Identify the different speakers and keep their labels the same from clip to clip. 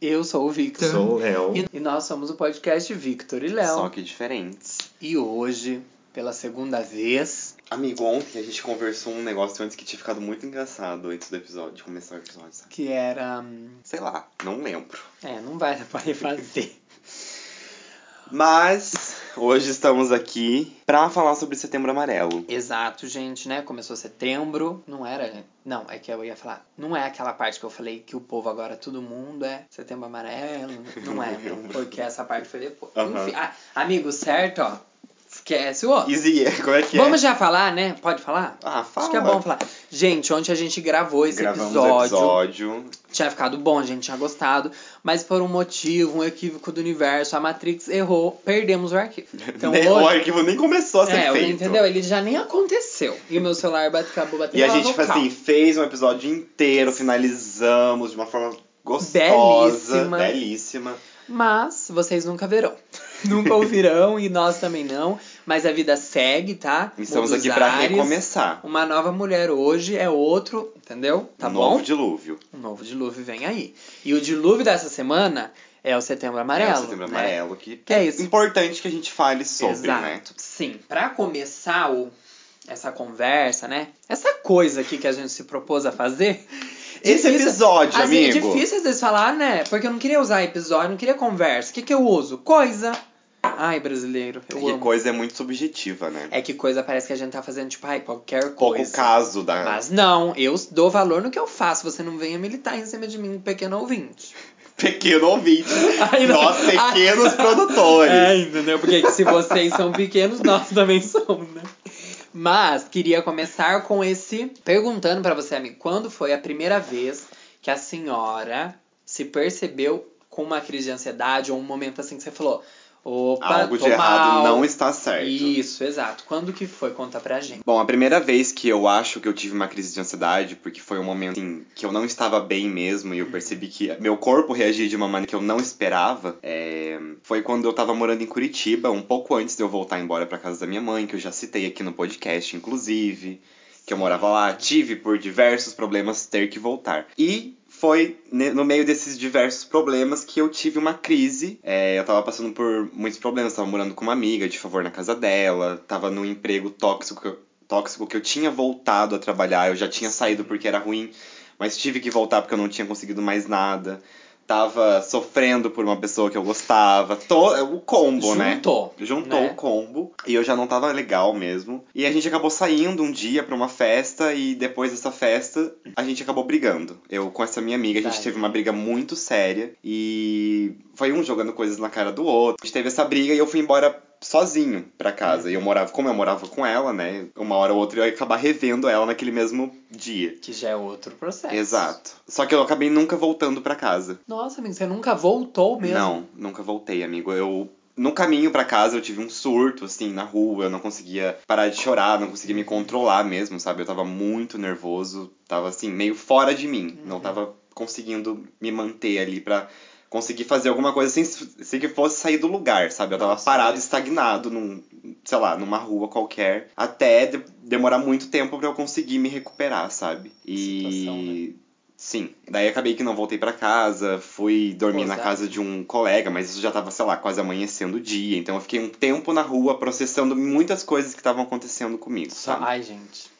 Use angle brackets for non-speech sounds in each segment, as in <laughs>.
Speaker 1: Eu sou o Victor.
Speaker 2: Sou o Léo.
Speaker 1: E, e nós somos o podcast Victor e Léo.
Speaker 2: Só que diferentes.
Speaker 1: E hoje, pela segunda vez.
Speaker 2: Amigo, ontem a gente conversou um negócio antes que tinha ficado muito engraçado antes do episódio, de começar o episódio, sabe?
Speaker 1: Que era. hum,
Speaker 2: Sei lá, não lembro.
Speaker 1: É, não vai dar pra refazer. <laughs>
Speaker 2: Mas hoje estamos aqui pra falar sobre Setembro Amarelo.
Speaker 1: Exato, gente, né? Começou setembro, não era. Não, é que eu ia falar. Não é aquela parte que eu falei que o povo agora, todo mundo é setembro amarelo. Não é, não, <laughs> porque essa parte foi depois.
Speaker 2: Aham.
Speaker 1: Enfim, ah, amigo, certo, ó. Esquece o outro.
Speaker 2: Easy, como é que é?
Speaker 1: Vamos já falar, né? Pode falar?
Speaker 2: Ah, fala.
Speaker 1: Acho que é bom falar. Gente, ontem a gente gravou esse
Speaker 2: Gravamos
Speaker 1: episódio.
Speaker 2: o episódio.
Speaker 1: Tinha ficado bom, a gente tinha gostado. Mas por um motivo, um equívoco do universo, a Matrix errou, perdemos o arquivo. Então <laughs>
Speaker 2: Nem- O
Speaker 1: hoje.
Speaker 2: arquivo nem começou a ser
Speaker 1: É,
Speaker 2: feito.
Speaker 1: entendeu? Ele já nem aconteceu. E o meu celular bate, acabou batendo
Speaker 2: E a gente, tipo assim, fez um episódio inteiro, finalizamos de uma forma gostosa.
Speaker 1: Belíssima.
Speaker 2: Belíssima.
Speaker 1: Mas vocês nunca verão. Nunca ouvirão e nós também não. Mas a vida segue, tá?
Speaker 2: Estamos aqui pra
Speaker 1: ares.
Speaker 2: recomeçar.
Speaker 1: Uma nova mulher hoje é outro, entendeu? Tá
Speaker 2: um
Speaker 1: bom?
Speaker 2: novo dilúvio.
Speaker 1: Um novo dilúvio vem aí. E o dilúvio dessa semana é o setembro amarelo.
Speaker 2: É o setembro
Speaker 1: né?
Speaker 2: amarelo, que,
Speaker 1: Que é isso.
Speaker 2: importante que a gente fale sobre,
Speaker 1: Exato.
Speaker 2: né?
Speaker 1: Sim, pra começar o, essa conversa, né? Essa coisa aqui que a gente se propôs a fazer. <laughs>
Speaker 2: Esse
Speaker 1: difícil-
Speaker 2: episódio,
Speaker 1: Assim, é
Speaker 2: amigo.
Speaker 1: difícil às vezes falar, né? Porque eu não queria usar episódio, não queria conversa. O que, que eu uso? Coisa. Ai, brasileiro, eu
Speaker 2: Que
Speaker 1: amo.
Speaker 2: coisa é muito subjetiva, né?
Speaker 1: É que coisa parece que a gente tá fazendo, tipo, ai, qualquer
Speaker 2: Pouco
Speaker 1: coisa.
Speaker 2: caso da.
Speaker 1: Mas não, eu dou valor no que eu faço. Você não venha militar em cima de mim, pequeno ouvinte. <laughs>
Speaker 2: Pequeno ouvinte. <laughs>
Speaker 1: Ai.
Speaker 2: Nós, pequenos <laughs> produtores.
Speaker 1: É, entendeu? Porque se vocês são pequenos, nós também somos, né? Mas queria começar com esse perguntando pra você, amigo, quando foi a primeira vez que a senhora se percebeu com uma crise de ansiedade ou um momento assim que você falou, opa,
Speaker 2: Algo de errado
Speaker 1: mal.
Speaker 2: não está certo.
Speaker 1: Isso, exato. Quando que foi? Conta pra gente.
Speaker 2: Bom, a primeira vez que eu acho que eu tive uma crise de ansiedade, porque foi um momento assim, que eu não estava bem mesmo e eu percebi que meu corpo reagia de uma maneira que eu não esperava, é, foi quando eu tava morando em Curitiba, um pouco antes de eu voltar embora pra casa da minha mãe, que eu já citei aqui no podcast, inclusive, que eu morava lá, tive por diversos problemas ter que voltar. E foi no meio desses diversos problemas que eu tive uma crise. É, eu tava passando por muitos problemas, tava morando com uma amiga de favor na casa dela, tava num emprego tóxico tóxico que eu tinha voltado a trabalhar, eu já tinha saído porque era ruim, mas tive que voltar porque eu não tinha conseguido mais nada. Tava sofrendo por uma pessoa que eu gostava. To, o combo, né?
Speaker 1: Juntou.
Speaker 2: Juntou
Speaker 1: né?
Speaker 2: o combo e eu já não tava legal mesmo. E a gente acabou saindo um dia pra uma festa e depois dessa festa a gente acabou brigando. Eu com essa minha amiga, a gente
Speaker 1: Vai.
Speaker 2: teve uma briga muito séria e foi um jogando coisas na cara do outro. A gente teve essa briga e eu fui embora sozinho pra casa. E eu morava, como eu morava com ela, né? Uma hora ou outra eu ia acabar revendo ela naquele mesmo dia.
Speaker 1: Que já é outro processo.
Speaker 2: Exato. Só que eu acabei nunca voltando pra casa.
Speaker 1: Nossa, amigo, você nunca voltou mesmo?
Speaker 2: Não, nunca voltei, amigo. Eu no caminho pra casa eu tive um surto assim na rua, eu não conseguia parar de chorar, não conseguia me controlar mesmo, sabe? Eu tava muito nervoso, tava assim meio fora de mim,
Speaker 1: Uhum.
Speaker 2: não tava conseguindo me manter ali pra conseguir fazer alguma coisa sem, sem que fosse sair do lugar, sabe? Eu tava
Speaker 1: Nossa,
Speaker 2: parado,
Speaker 1: mas-
Speaker 2: estagnado num, sei lá, numa rua qualquer, até de- demorar muito tempo pra eu conseguir me recuperar, sabe? E
Speaker 1: Situação, né?
Speaker 2: Sim. Daí acabei que não voltei pra casa, fui dormir na casa de um colega, mas isso já tava, sei lá, quase amanhecendo o dia. Então eu fiquei um tempo na rua processando muitas coisas que estavam acontecendo comigo, sabe?
Speaker 1: ai, gente.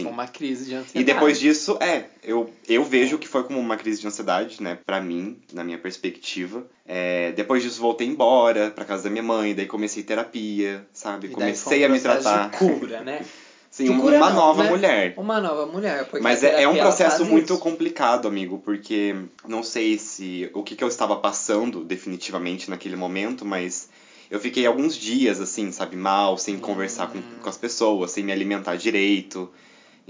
Speaker 2: Sim.
Speaker 1: Foi uma crise de ansiedade.
Speaker 2: E depois disso, é, eu, eu vejo que foi como uma crise de ansiedade, né, pra mim, na minha perspectiva. É, depois disso, voltei embora pra casa da minha mãe, daí comecei terapia, sabe?
Speaker 1: E
Speaker 2: Comecei a me tratar.
Speaker 1: De cura, né? <laughs>
Speaker 2: Sim, uma,
Speaker 1: cura
Speaker 2: uma
Speaker 1: não,
Speaker 2: nova
Speaker 1: né?
Speaker 2: mulher.
Speaker 1: Uma nova mulher. Porque
Speaker 2: Mas é, é um processo muito
Speaker 1: isso.
Speaker 2: complicado, amigo, porque não sei se o que, que eu estava passando definitivamente naquele momento, mas eu fiquei alguns dias assim, sabe, mal, sem conversar com, com as pessoas, sem me alimentar direito.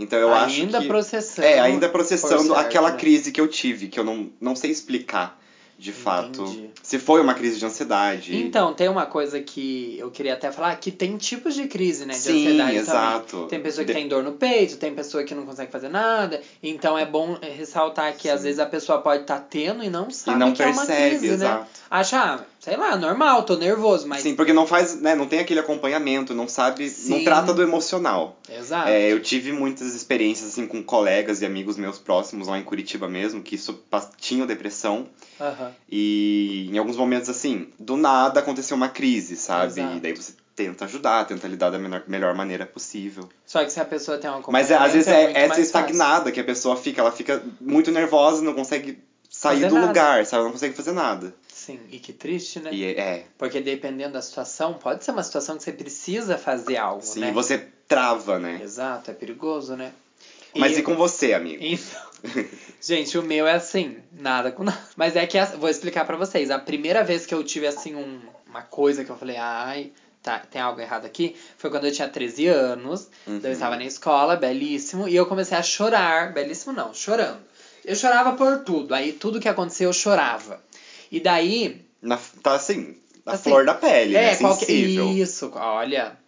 Speaker 2: Então eu acho
Speaker 1: Ainda
Speaker 2: que
Speaker 1: processando.
Speaker 2: é ainda processando
Speaker 1: certo,
Speaker 2: aquela
Speaker 1: né?
Speaker 2: crise que eu tive, que eu não, não sei explicar de fato
Speaker 1: Entendi.
Speaker 2: se foi uma crise de ansiedade.
Speaker 1: Então, tem uma coisa que eu queria até falar, que tem tipos de crise, né? De
Speaker 2: Sim,
Speaker 1: ansiedade
Speaker 2: exato.
Speaker 1: também. Tem pessoa que
Speaker 2: De-
Speaker 1: tem dor no peito, tem pessoa que não consegue fazer nada. Então é bom ressaltar que às
Speaker 2: Sim.
Speaker 1: vezes a pessoa pode estar tendo e não sabe
Speaker 2: não
Speaker 1: que é uma
Speaker 2: percebe,
Speaker 1: crise, né?
Speaker 2: exato.
Speaker 1: Acha, ah, sei lá, normal, tô nervoso, mas.
Speaker 2: Sim, porque não faz, né, não tem aquele acompanhamento, não sabe, não
Speaker 1: Sim.
Speaker 2: trata do emocional.
Speaker 1: Exato.
Speaker 2: É, eu tive muitas experiências assim com colegas e amigos meus próximos lá em Curitiba mesmo, que isso tinham depressão.
Speaker 1: Aham.
Speaker 2: E em alguns momentos, assim, do nada aconteceu uma crise, sabe?
Speaker 1: Exato.
Speaker 2: E daí você tenta ajudar, tenta lidar da menor- melhor maneira possível.
Speaker 1: Só que se a pessoa tem uma
Speaker 2: Mas é, às vezes é,
Speaker 1: muito
Speaker 2: essa
Speaker 1: mais fácil.
Speaker 2: estagnada que a pessoa fica, ela fica muito nervosa, não consegue sair
Speaker 1: Fazer
Speaker 2: do
Speaker 1: nada.
Speaker 2: lugar, sabe? Ela não consegue fazer nada.
Speaker 1: Sim, e que triste, né?
Speaker 2: E é,
Speaker 1: Porque dependendo da situação, pode ser uma situação que você precisa fazer algo,
Speaker 2: sim,
Speaker 1: né?
Speaker 2: você trava, né?
Speaker 1: Exato, é perigoso, né?
Speaker 2: Mas e com você, amigo?
Speaker 1: Então, <laughs> gente, o meu é assim, nada com <laughs> nada. Mas é que, vou explicar pra vocês. A primeira vez que eu tive, assim, um, uma coisa que eu falei, ai, tá, tem algo errado aqui, foi quando eu tinha 13 anos.
Speaker 2: Uhum.
Speaker 1: Daí eu estava na escola, belíssimo, e eu comecei a chorar. Belíssimo não, chorando. Eu chorava por tudo. Aí tudo que aconteceu eu chorava. E daí,
Speaker 2: Na, tá assim, na
Speaker 1: Assim,
Speaker 2: flor da pele,
Speaker 1: é,
Speaker 2: né?
Speaker 1: qualquer.
Speaker 2: Sensível.
Speaker 1: Isso, olha.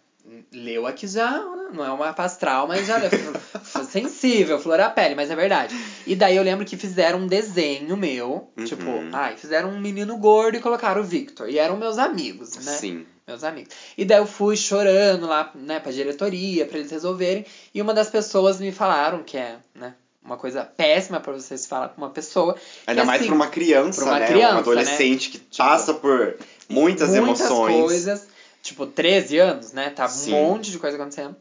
Speaker 1: Leu aqui já, não é uma pastral, mas já leu. <laughs> Sensível, flor à pele, mas é verdade. E daí eu lembro que fizeram um desenho meu,
Speaker 2: Uhum.
Speaker 1: tipo, ai, fizeram um menino gordo e colocaram o Victor. E eram meus amigos, né?
Speaker 2: Sim.
Speaker 1: Meus amigos. E daí eu fui chorando lá, né, pra diretoria, pra eles resolverem. E uma das pessoas me falaram que é, né, uma coisa péssima pra você se falar com uma pessoa.
Speaker 2: Ainda
Speaker 1: que,
Speaker 2: mais
Speaker 1: assim,
Speaker 2: pra uma criança,
Speaker 1: pra uma
Speaker 2: né?
Speaker 1: criança,
Speaker 2: um adolescente que
Speaker 1: Tipo,
Speaker 2: passa por muitas,
Speaker 1: muitas
Speaker 2: emoções.
Speaker 1: coisas. Tipo, 13 anos, né? Tá
Speaker 2: Sim.
Speaker 1: um monte de coisa acontecendo.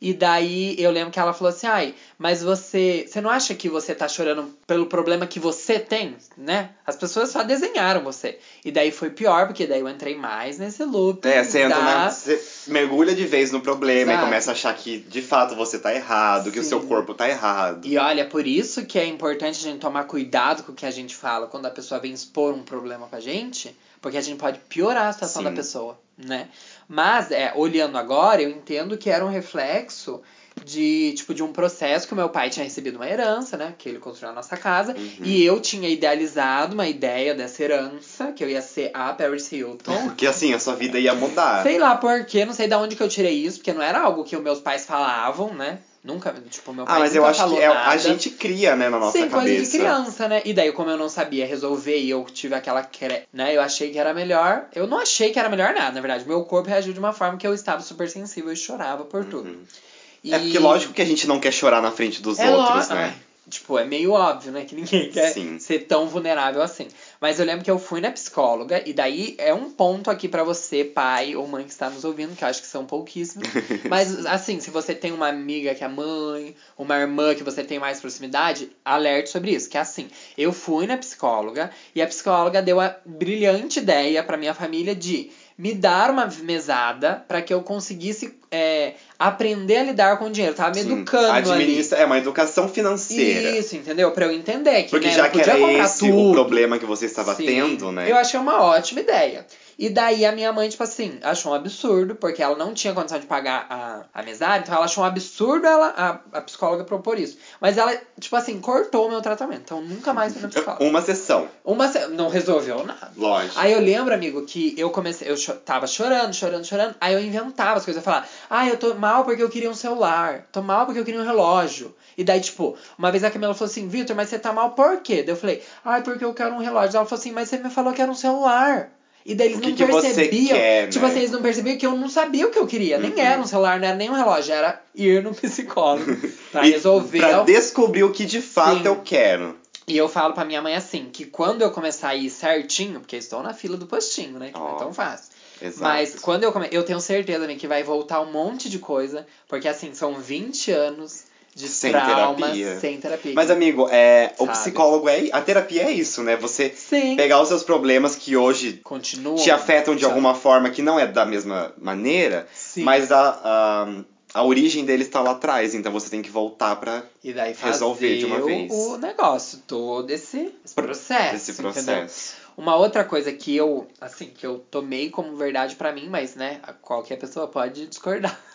Speaker 1: E daí eu lembro que ela falou assim: ai, mas você. Você não acha que você tá chorando pelo problema que você tem, né? As pessoas só desenharam você. E daí foi pior, porque daí eu entrei mais nesse loop.
Speaker 2: É, você entra
Speaker 1: da-
Speaker 2: na, você mergulha de vez no problema
Speaker 1: Exato.
Speaker 2: e começa a achar que de fato você tá errado, que o
Speaker 1: Sim.
Speaker 2: seu corpo tá errado.
Speaker 1: E olha, por isso que é importante a gente tomar cuidado com o que a gente fala quando a pessoa vem expor um problema com a gente, porque a gente pode piorar a situação
Speaker 2: Sim.
Speaker 1: da pessoa, né? Mas, é, olhando agora, eu entendo que era um reflexo de, tipo, de um processo que o meu pai tinha recebido uma herança, né? Que ele construiu a nossa casa.
Speaker 2: Uhum.
Speaker 1: E eu tinha idealizado uma ideia dessa herança, que eu ia ser a Paris Hilton.
Speaker 2: Porque assim, a sua vida ia mudar.
Speaker 1: Sei lá por quê, não sei de onde que eu tirei isso, porque não era algo que os meus pais falavam, né? Nunca, tipo, meu pai
Speaker 2: Ah, mas eu acho que é, a gente cria, né, na nossa
Speaker 1: Sim,
Speaker 2: cabeça.
Speaker 1: coisa de criança, né? E daí, como eu não sabia resolver e eu tive aquela. cre- né? Eu achei que era melhor. Eu não achei que era melhor nada, na verdade. Meu corpo reagiu de uma forma que eu estava super sensível e chorava por tudo.
Speaker 2: Uhum.
Speaker 1: E...
Speaker 2: É porque lógico que a gente não quer chorar na frente dos
Speaker 1: É
Speaker 2: outros,
Speaker 1: lo-
Speaker 2: né?
Speaker 1: Ai, tipo, é meio óbvio, né? Que ninguém <laughs> quer
Speaker 2: Sim.
Speaker 1: ser tão vulnerável assim. Mas eu lembro que eu fui na psicóloga, e daí é um ponto aqui pra você, pai ou mãe que está nos ouvindo, que eu acho que são pouquíssimos. <laughs> Mas, assim, se você tem uma amiga que é mãe, uma irmã que você tem mais proximidade, alerte sobre isso. Que é assim, eu fui na psicóloga, e a psicóloga deu a brilhante ideia pra minha família de me dar uma mesada pra que eu conseguisse é, aprender a lidar com o dinheiro. Tava me educando ali.
Speaker 2: Administra... É uma educação financeira.
Speaker 1: Isso, entendeu? Pra eu entender que
Speaker 2: Porque
Speaker 1: né,
Speaker 2: já que era esse
Speaker 1: tudo.
Speaker 2: o problema que você estava
Speaker 1: Sim.
Speaker 2: tendo, né?
Speaker 1: Eu achei uma ótima ideia. E daí a minha mãe, tipo assim, achou um absurdo, porque ela não tinha condição de pagar a, a mesada, então ela achou um absurdo ela, a, a psicóloga propor isso. Mas ela, tipo assim, cortou o meu tratamento. Então nunca mais fui na psicóloga.
Speaker 2: Uma sessão,
Speaker 1: Uma se- não resolveu nada.
Speaker 2: lógico.
Speaker 1: Aí eu lembro, amigo, que eu comecei, eu cho tava chorando, chorando, chorando. Aí eu inventava as coisas, eu falava, ah, eu tô mal porque eu queria um celular, tô mal porque eu queria um relógio. E daí, tipo, uma vez a Camila falou assim, Vitor, mas você tá mal por quê? Daí eu falei, ah, porque eu quero um relógio. Ela falou assim, mas você me falou que era um celular. E daí eles
Speaker 2: que
Speaker 1: não
Speaker 2: que
Speaker 1: percebiam.
Speaker 2: quer,
Speaker 1: tipo
Speaker 2: né?
Speaker 1: assim, eles não percebiam que eu não sabia o que eu queria. Nem
Speaker 2: Uhum.
Speaker 1: era um celular, não era nem um relógio, era ir no psicólogo <laughs> pra resolver.
Speaker 2: Pra descobrir o que de fato
Speaker 1: Sim.
Speaker 2: eu quero.
Speaker 1: E eu falo pra minha mãe assim, que quando eu começar a ir certinho, porque estou na fila do postinho, né? Que não
Speaker 2: Ó.
Speaker 1: é tão fácil.
Speaker 2: Exato.
Speaker 1: Mas quando eu come... eu tenho certeza amiga, que vai voltar um monte de coisa, porque assim, são 20 anos de
Speaker 2: Sem
Speaker 1: trauma
Speaker 2: terapia.
Speaker 1: sem terapia.
Speaker 2: Mas, amigo, é, o psicólogo é. A terapia é isso, né? Você
Speaker 1: Sim.
Speaker 2: pegar os seus problemas que hoje
Speaker 1: Continua.
Speaker 2: te afetam de
Speaker 1: sabe?
Speaker 2: alguma forma que não é da mesma maneira,
Speaker 1: Sim.
Speaker 2: mas a, a, a origem deles está lá atrás, então você tem que voltar
Speaker 1: fazer
Speaker 2: resolver de uma
Speaker 1: o-
Speaker 2: vez.
Speaker 1: o negócio, todo esse, esse processo.
Speaker 2: esse
Speaker 1: entendeu? Uma outra coisa que eu, assim, que eu tomei como verdade pra mim, mas, né, qualquer pessoa pode discordar. <laughs>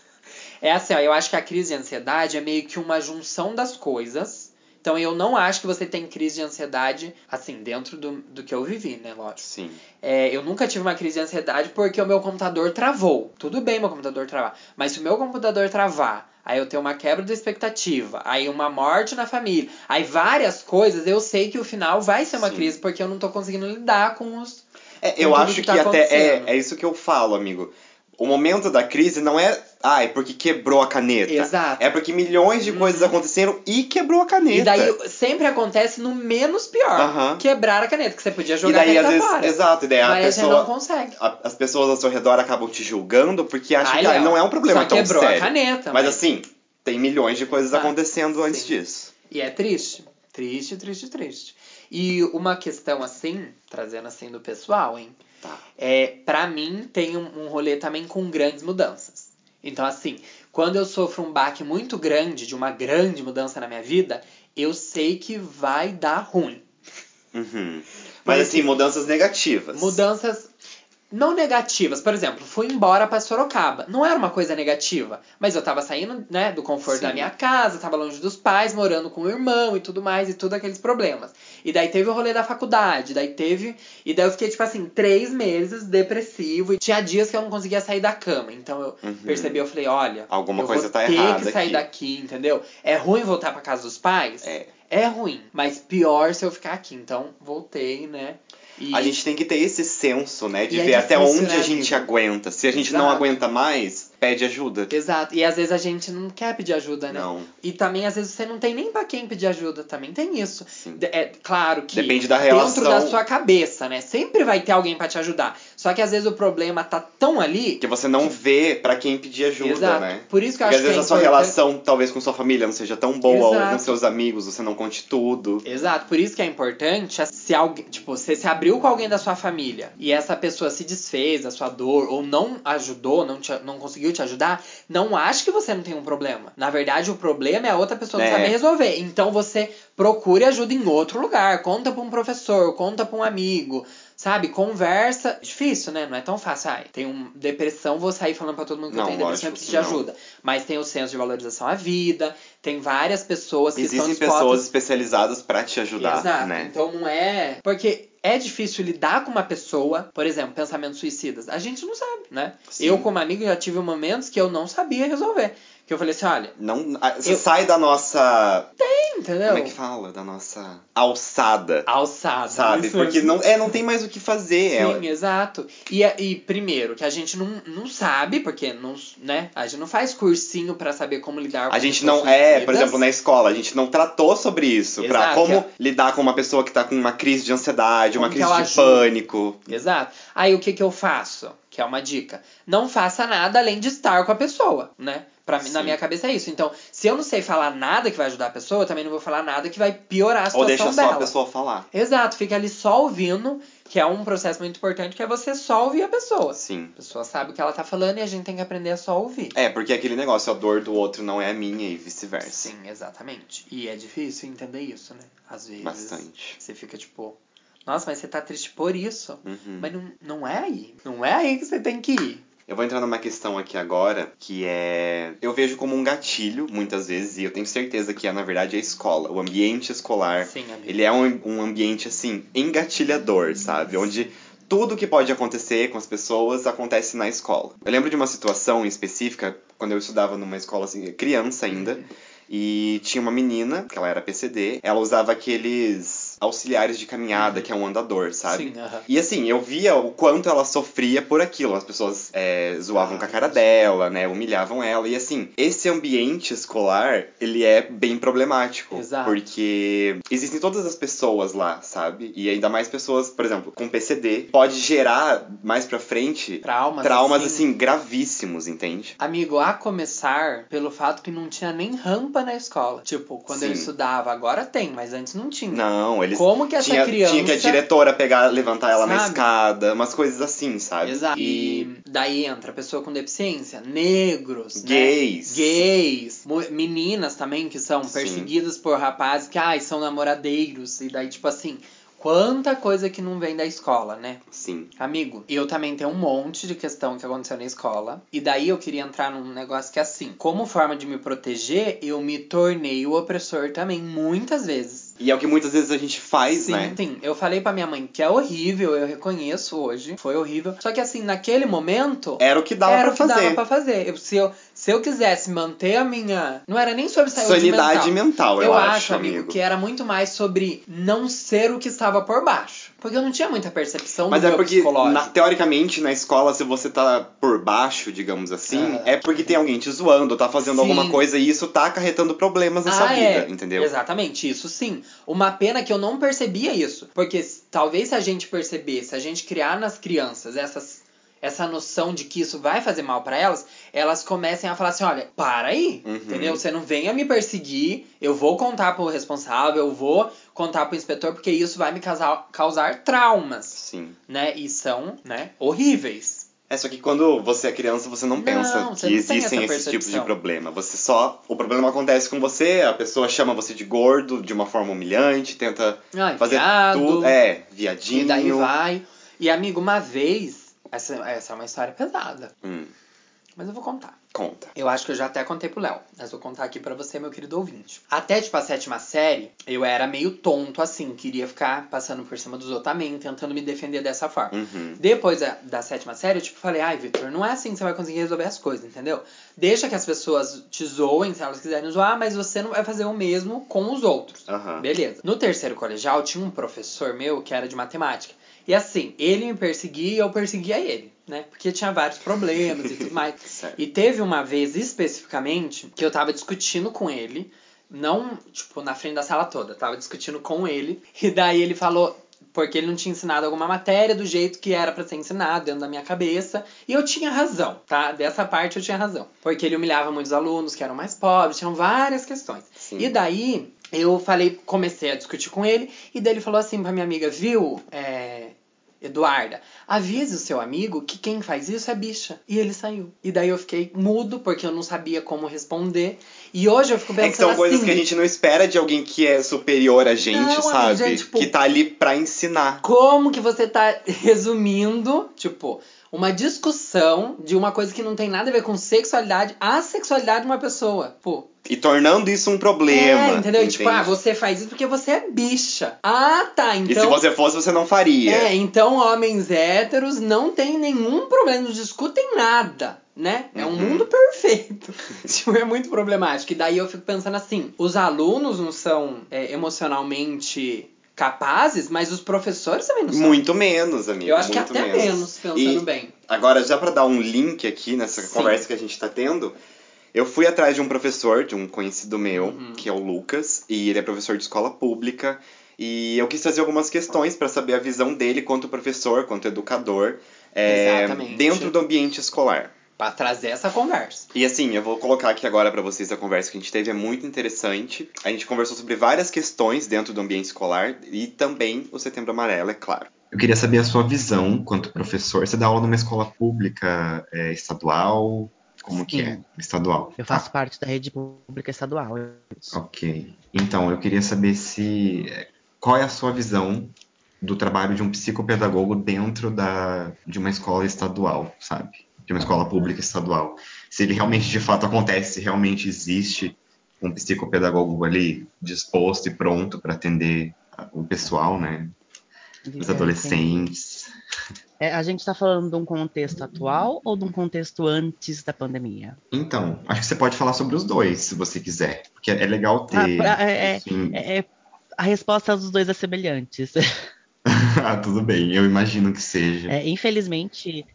Speaker 1: É assim, ó, eu acho que a crise de ansiedade é meio que uma junção das coisas. Então eu não acho que você tem crise de ansiedade, assim, dentro do, do que eu vivi, né, lógico.
Speaker 2: Sim.
Speaker 1: É, eu nunca tive uma crise de ansiedade porque o meu computador travou. Tudo bem meu computador travar. Mas se o meu computador travar, aí eu tenho uma quebra da expectativa, aí uma morte na família, aí várias coisas, eu sei que o final vai ser uma
Speaker 2: Sim.
Speaker 1: crise porque eu não tô conseguindo lidar com os.
Speaker 2: É, eu acho
Speaker 1: que
Speaker 2: que,
Speaker 1: tá
Speaker 2: até é, é isso que eu falo, amigo. O momento da crise não é, ai, porque quebrou a caneta.
Speaker 1: Exato.
Speaker 2: É porque milhões de coisas aconteceram e quebrou a caneta.
Speaker 1: E daí sempre acontece no menos pior.
Speaker 2: Aham.
Speaker 1: Quebrar a caneta, que você podia
Speaker 2: E
Speaker 1: jogar
Speaker 2: daí,
Speaker 1: a
Speaker 2: às
Speaker 1: caneta
Speaker 2: vezes,
Speaker 1: fora.
Speaker 2: exato, e daí
Speaker 1: Mas a
Speaker 2: pessoa.
Speaker 1: não consegue.
Speaker 2: a- as pessoas ao seu redor acabam te julgando porque acham
Speaker 1: Ai,
Speaker 2: que ah, não é um problema
Speaker 1: só
Speaker 2: tão
Speaker 1: quebrou
Speaker 2: sério.
Speaker 1: a caneta.
Speaker 2: Mas assim, tem milhões de coisas
Speaker 1: Tá.
Speaker 2: acontecendo antes
Speaker 1: Sim.
Speaker 2: disso.
Speaker 1: E é triste. Triste, triste, triste. E uma questão assim, trazendo assim do pessoal, hein?
Speaker 2: Tá.
Speaker 1: É, pra mim, tem um, um rolê também com grandes mudanças. Então, assim, quando eu sofro um baque muito grande, de uma grande mudança na minha vida, eu sei que vai dar ruim.
Speaker 2: Uhum. Mas assim, mudanças negativas.
Speaker 1: Mudanças não negativas. Por exemplo, fui embora pra Sorocaba. Não era uma coisa negativa, mas eu tava saindo, né, do conforto
Speaker 2: Sim.
Speaker 1: da minha casa, tava longe dos pais, morando com o irmão e tudo mais, e tudo aqueles problemas. E daí teve o rolê da faculdade, daí teve. E daí eu fiquei, tipo assim, três meses depressivo. E tinha dias que eu não conseguia sair da cama. Então eu
Speaker 2: Uhum.
Speaker 1: percebi, eu falei, olha,
Speaker 2: Alguma
Speaker 1: eu
Speaker 2: coisa tá errada
Speaker 1: que sair
Speaker 2: aqui.
Speaker 1: daqui, entendeu? É ruim voltar pra casa dos pais?
Speaker 2: É.
Speaker 1: É ruim. Mas pior se eu ficar aqui. Então, voltei, né? E...
Speaker 2: A gente tem que ter esse senso, né? De
Speaker 1: E
Speaker 2: ver até onde
Speaker 1: né,
Speaker 2: a gente aguenta. Se a gente não
Speaker 1: Exato.
Speaker 2: aguenta mais, pede ajuda.
Speaker 1: Exato. E às vezes a gente não quer pedir ajuda, né?
Speaker 2: Não.
Speaker 1: E também, às vezes, você não tem nem pra quem pedir ajuda. Também tem isso.
Speaker 2: Sim.
Speaker 1: É claro que
Speaker 2: Depende da
Speaker 1: dentro
Speaker 2: relação.
Speaker 1: da sua cabeça, né? Sempre vai ter alguém pra te ajudar. Só que às vezes o problema tá tão ali.
Speaker 2: Porque você não vê pra quem pedir ajuda,
Speaker 1: Exato.
Speaker 2: né?
Speaker 1: Por isso que eu
Speaker 2: Porque
Speaker 1: acho
Speaker 2: às
Speaker 1: que
Speaker 2: vezes
Speaker 1: é
Speaker 2: a sua
Speaker 1: importante-
Speaker 2: relação, talvez com sua família, não seja tão boa, ou
Speaker 1: Exato.
Speaker 2: com seus amigos, você não conte tudo.
Speaker 1: Exato, por isso que é importante se alguém, tipo, você se abriu com alguém da sua família e essa pessoa se desfez da sua dor ou não ajudou, não, te, não conseguiu te ajudar, não ache que você não tem um problema. Na verdade, o problema é a outra pessoa não
Speaker 2: É.
Speaker 1: saber resolver. Então você procure ajuda em outro lugar, conta pra um professor, conta pra um amigo, sabe? Conversa. Difícil, né? Não é tão fácil. Ai, tem um depressão, vou sair falando pra todo mundo que
Speaker 2: Não,
Speaker 1: eu tenho depressão e preciso de ajuda. Mas tem o senso de valorização à vida, tem várias pessoas que estão
Speaker 2: Existem
Speaker 1: dispostas
Speaker 2: pessoas especializadas pra te ajudar,
Speaker 1: Exato.
Speaker 2: né?
Speaker 1: Então não é. Porque é difícil lidar com uma pessoa, por exemplo, pensamentos suicidas. A gente não sabe, né?
Speaker 2: Sim.
Speaker 1: Eu, como amigo, já tive momentos que eu não sabia resolver. Que eu falei assim, olha,
Speaker 2: Não, você
Speaker 1: Eu-
Speaker 2: sai da nossa.
Speaker 1: entendeu?
Speaker 2: Como é que fala? Da nossa alçada.
Speaker 1: Alçada.
Speaker 2: Sabe?
Speaker 1: isso
Speaker 2: Porque não, é, não tem mais o que fazer. é-
Speaker 1: Sim, exato. E, é- e primeiro, que a gente não, não sabe, porque não, né? A gente não faz cursinho pra saber como lidar com
Speaker 2: A gente não é, por
Speaker 1: suicidas.
Speaker 2: exemplo, na escola, a gente não tratou sobre isso. Pra
Speaker 1: Exato,
Speaker 2: como
Speaker 1: que
Speaker 2: lidar com uma pessoa que tá com uma crise de ansiedade, uma
Speaker 1: Como que
Speaker 2: crise de pânico.
Speaker 1: Exato. Aí o que, que eu faço? Que é uma dica. Não faça nada além de estar com a pessoa, né? Pra mim, na minha cabeça é isso. Então, se eu não sei falar nada que vai ajudar a pessoa, eu também não vou falar nada que vai piorar a situação
Speaker 2: Ou deixa só
Speaker 1: dela.
Speaker 2: a pessoa falar.
Speaker 1: Exato, fica ali só ouvindo, que é um processo muito importante, que é você só ouvir a pessoa.
Speaker 2: Sim.
Speaker 1: A pessoa sabe o que ela tá falando e a gente tem que aprender a só ouvir.
Speaker 2: É, porque aquele negócio, a dor do outro não é a minha e vice-versa.
Speaker 1: Sim, exatamente. E é difícil entender isso, né? Às vezes.
Speaker 2: Bastante.
Speaker 1: Você fica tipo, nossa, mas você tá triste por isso.
Speaker 2: Uhum.
Speaker 1: Mas não, não é aí. Não é aí que você tem que ir.
Speaker 2: Eu vou entrar numa questão aqui agora, que é. Eu vejo como um gatilho, muitas vezes, e eu tenho certeza que é, na verdade, a escola. O ambiente escolar.
Speaker 1: Sim, amigo.
Speaker 2: Ele é um, um ambiente, assim, engatilhador, sabe? Onde tudo que pode acontecer com as pessoas acontece na escola. Eu lembro de uma situação em específica, quando eu estudava numa escola, assim, criança ainda, e tinha uma menina, que ela era PCD, ela usava aqueles auxiliares de caminhada, que é um andador, sabe?
Speaker 1: Sim, aham.
Speaker 2: E assim, eu via o quanto ela sofria por aquilo. As pessoas é, zoavam
Speaker 1: Ah,
Speaker 2: com a cara dela, né? Humilhavam ela. E assim, esse ambiente escolar, ele é bem problemático.
Speaker 1: Exato.
Speaker 2: Porque existem todas as pessoas lá, sabe? E ainda mais pessoas, por exemplo, com PCD, pode gerar mais pra frente
Speaker 1: Traumas,
Speaker 2: traumas
Speaker 1: assim.
Speaker 2: assim, gravíssimos, entende?
Speaker 1: Amigo, a começar pelo fato que não tinha nem rampa na escola. Tipo, quando eu
Speaker 2: Sim.
Speaker 1: estudava, agora tem, mas antes não tinha.
Speaker 2: Não, eles.
Speaker 1: Como que essa
Speaker 2: tinha,
Speaker 1: criança.
Speaker 2: tinha que a diretora pegar, levantar ela na
Speaker 1: Sabe?
Speaker 2: escada, umas coisas assim, sabe?
Speaker 1: Exato.
Speaker 2: E
Speaker 1: E daí entra pessoa com deficiência, negros, né?
Speaker 2: gays.
Speaker 1: gays, mu- meninas também que são
Speaker 2: Sim.
Speaker 1: perseguidas por rapazes que ai, são namoradeiros. E daí, tipo assim, quanta coisa que não vem da escola, né?
Speaker 2: Sim.
Speaker 1: Amigo, eu também tenho um monte de questão que aconteceu na escola. E daí eu queria entrar num negócio que é assim, como forma de me proteger, eu me tornei o opressor também, muitas vezes.
Speaker 2: E é o que muitas vezes a gente faz,
Speaker 1: sim,
Speaker 2: né?
Speaker 1: sim. Eu falei pra minha mãe que é horrível, eu reconheço hoje. Foi horrível. Só que assim, naquele momento.
Speaker 2: Era o que dava
Speaker 1: era
Speaker 2: pra
Speaker 1: o que
Speaker 2: fazer.
Speaker 1: dava pra fazer. Eu- se, eu, Se eu quisesse manter a minha. Não era nem sobre saúde
Speaker 2: Sanidade
Speaker 1: mental.
Speaker 2: mental, eu,
Speaker 1: Eu
Speaker 2: acho,
Speaker 1: acho, amigo, que era muito mais sobre não ser o que estava por baixo. Porque eu não tinha muita percepção
Speaker 2: Mas
Speaker 1: do
Speaker 2: é
Speaker 1: meu
Speaker 2: porque,
Speaker 1: psicológico.
Speaker 2: na- teoricamente, na escola, se você tá por baixo, digamos assim,
Speaker 1: Ah.
Speaker 2: é porque tem alguém te zoando, tá fazendo
Speaker 1: Sim.
Speaker 2: alguma coisa e isso tá acarretando problemas na sua
Speaker 1: Ah,
Speaker 2: vida,
Speaker 1: é.
Speaker 2: entendeu?
Speaker 1: Exatamente, isso sim. Uma pena que eu não percebia isso. Porque talvez se a gente perceber, se a gente criar nas crianças essas, essa noção de que isso vai fazer mal pra elas, elas comecem a falar assim: olha, para aí,
Speaker 2: Uhum.
Speaker 1: entendeu? Você não venha me perseguir, eu vou contar pro responsável, eu vou contar pro inspetor, porque isso vai me causar, causar traumas,
Speaker 2: Sim.
Speaker 1: né? E são, né, horríveis.
Speaker 2: É só que quando você é criança, você não,
Speaker 1: Não,
Speaker 2: pensa
Speaker 1: você
Speaker 2: que
Speaker 1: não tem
Speaker 2: existem esses tipos de problema. Você só. O problema acontece com você, a pessoa chama você de gordo de uma forma humilhante, tenta
Speaker 1: Ai,
Speaker 2: fazer
Speaker 1: viado.
Speaker 2: tudo. É, viadinho.
Speaker 1: E daí vai. E, amigo, uma vez. Essa, essa é uma história pesada.
Speaker 2: Hum,
Speaker 1: Mas eu vou contar.
Speaker 2: conta.
Speaker 1: Eu acho que eu já até contei pro Léo. Mas vou contar aqui pra você, meu querido ouvinte. Até, tipo, a sétima série, eu era meio tonto, assim. Queria ficar passando por cima dos outros também, tentando me defender dessa forma.
Speaker 2: Uhum.
Speaker 1: Depois da, da sétima série, eu tipo, falei, ai, Victor, não é assim que você vai conseguir resolver as coisas, entendeu? Deixa que as pessoas te zoem, se elas quiserem zoar, mas você não vai fazer o mesmo com os outros.
Speaker 2: Aham.
Speaker 1: Beleza. No terceiro colegial, tinha um professor meu que era de matemática. E assim, ele me perseguia e eu perseguia ele, né? Porque tinha vários problemas e tudo mais. <laughs> E teve uma vez especificamente que eu tava discutindo com ele, não, tipo, na frente da sala toda, tava discutindo com ele, e daí ele falou. Porque ele não tinha ensinado alguma matéria do jeito que era pra ser ensinado, dentro da minha cabeça. E eu tinha razão, tá? Dessa parte eu tinha razão. Porque ele humilhava muitos alunos que eram mais pobres, tinham várias questões.
Speaker 2: Sim.
Speaker 1: E daí eu falei, comecei a discutir com ele, e daí ele falou assim pra minha amiga, viu, é, Eduarda, avise o seu amigo que quem faz isso é bicha. E ele saiu. E daí eu fiquei mudo, porque eu não sabia como responder. E hoje eu fico pensando
Speaker 2: É que são coisas
Speaker 1: assim,
Speaker 2: que a gente não espera de alguém que é superior a gente,
Speaker 1: Não,
Speaker 2: sabe?
Speaker 1: gente, tipo-
Speaker 2: Que tá ali pra ensinar.
Speaker 1: como que você tá <laughs> resumindo, tipo, uma discussão de uma coisa que não tem nada a ver com sexualidade, a sexualidade de uma pessoa. Pô,
Speaker 2: E tornando isso um problema.
Speaker 1: É, entendeu? E, Tipo,
Speaker 2: entende?
Speaker 1: ah, você faz isso porque você é bicha. Ah, tá.
Speaker 2: E se
Speaker 1: Então.
Speaker 2: você fosse, você não faria.
Speaker 1: É, então homens héteros não tem nenhum problema, não discutem nada, né? É um
Speaker 2: Uhum.
Speaker 1: mundo perfeito. <laughs> Tipo, é muito problemático. E daí eu fico pensando assim: os alunos não são é, emocionalmente capazes, mas os professores também não são.
Speaker 2: Muito menos, amigo.
Speaker 1: eu acho que até menos, pensando
Speaker 2: E-
Speaker 1: bem.
Speaker 2: Agora, já pra dar um link aqui nessa
Speaker 1: Sim.
Speaker 2: conversa que a gente tá tendo, eu fui atrás de um professor, de um conhecido meu,
Speaker 1: Uhum.
Speaker 2: que é o Lucas, e ele é professor de escola pública. E eu quis trazer algumas questões pra saber a visão dele quanto professor, quanto educador, é, dentro do ambiente escolar.
Speaker 1: Pra trazer essa conversa.
Speaker 2: E assim, eu vou colocar aqui agora pra vocês a conversa que a gente teve, é muito interessante. A gente conversou sobre várias questões dentro do ambiente escolar e também o Setembro Amarelo, é claro. Eu queria saber a sua visão quanto professor. Você dá aula numa escola pública é, estadual? Como que é?
Speaker 3: Sim.
Speaker 2: Estadual.
Speaker 3: Eu faço parte da rede pública estadual.
Speaker 2: Ah, ok. Então, eu queria saber se. Qual é a sua visão do trabalho de um psicopedagogo dentro da, de uma escola estadual, sabe? De uma escola pública estadual. Se ele realmente de fato acontece, se realmente existe um psicopedagogo ali disposto e pronto para atender o pessoal, né? Os
Speaker 3: É,
Speaker 2: adolescentes.
Speaker 3: É, a gente está falando de um contexto atual ou de um contexto antes da pandemia?
Speaker 2: Então, acho que você pode falar sobre os dois, se você quiser. Porque é legal
Speaker 3: Ah,
Speaker 2: ter.
Speaker 3: pra- é- é- a resposta dos dois é semelhante. <laughs>
Speaker 2: ah, tudo bem, eu imagino que seja.
Speaker 3: É, infelizmente,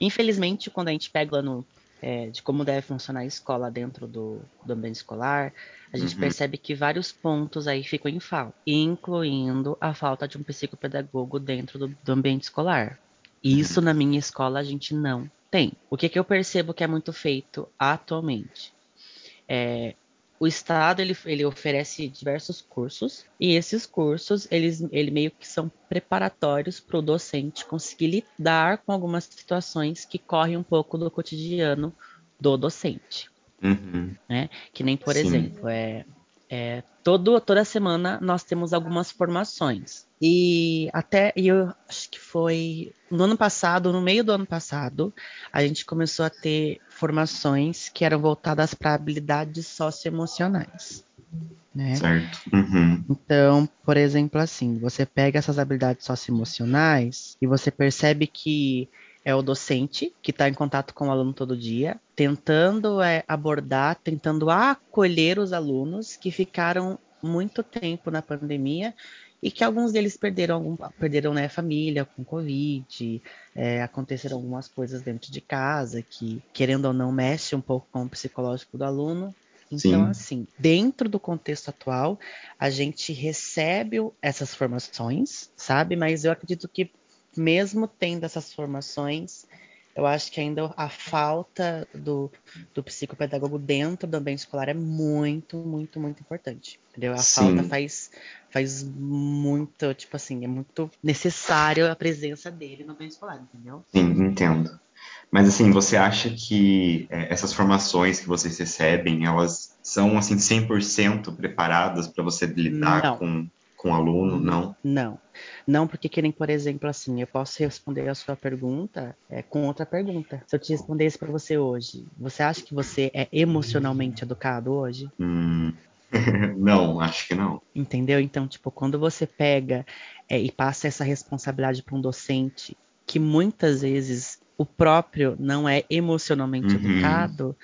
Speaker 3: infelizmente, quando a gente pega o ano é, de como deve funcionar a escola dentro do, do ambiente escolar, a gente
Speaker 2: Uhum.
Speaker 3: percebe que vários pontos aí ficam em falta, incluindo a falta de um psicopedagogo dentro do, do ambiente escolar. E isso na minha escola a gente não tem. O que, que eu percebo que é muito feito atualmente? É, o Estado ele, ele oferece diversos cursos e esses cursos eles ele meio que são preparatórios para o docente conseguir lidar com algumas situações que correm um pouco do cotidiano do docente,
Speaker 2: Uhum.
Speaker 3: que nem por
Speaker 2: Sim.
Speaker 3: exemplo é, é todo, toda semana nós temos algumas formações e até eu acho que foi no ano passado, no meio do ano passado, a gente começou a ter formações que eram voltadas para habilidades socioemocionais. Né?
Speaker 2: Certo. Uhum.
Speaker 3: Então, por exemplo, assim, você pega essas habilidades socioemocionais e você percebe que é o docente que está em contato com o aluno todo dia, tentando é, abordar, tentando acolher os alunos que ficaram muito tempo na pandemia e que alguns deles perderam algum, perderam né, família com Covid, é, aconteceram algumas coisas dentro de casa que, querendo ou não, mexe um pouco com o psicológico do aluno. Então, Sim. assim, dentro do contexto atual, a gente recebe essas formações, sabe? Mas eu acredito que mesmo tendo essas formações, eu acho que ainda a falta do, do psicopedagogo dentro do ambiente escolar é muito, muito, muito importante. Entendeu? A Sim. falta faz, faz muito, tipo assim, é muito necessário a presença dele no ambiente escolar, entendeu?
Speaker 2: Sim, entendo. Mas assim, você acha que é, essas formações que vocês recebem, elas são assim 100% preparadas para você lidar Não. com com aluno, não?
Speaker 3: Não. Não, porque querem, por exemplo, assim, eu posso responder a sua pergunta é, com outra pergunta. Se eu te respondesse para você hoje, você acha que você é emocionalmente educado hoje?
Speaker 2: Hum, <laughs> não, acho que não.
Speaker 3: Entendeu? Então, tipo, quando você pega é, e passa essa responsabilidade para um docente, que muitas vezes o próprio não é emocionalmente uhum. educado,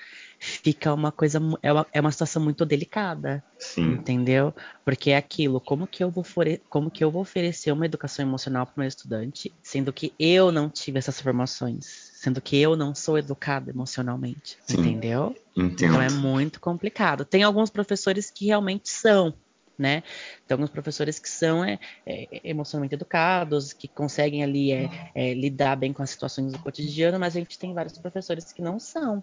Speaker 3: fica uma coisa é uma, é uma situação muito delicada
Speaker 2: Sim.
Speaker 3: entendeu porque é aquilo como que eu vou como que eu vou oferecer uma educação emocional para o meu estudante sendo que eu não tive essas formações sendo que eu não sou educada emocionalmente Sim. entendeu
Speaker 2: Entendo.
Speaker 3: então é muito complicado tem alguns professores que realmente são né? Então, alguns professores que são é, é, emocionalmente educados, que conseguem ali é, é, lidar bem com as situações do cotidiano, mas a gente tem vários professores que não são.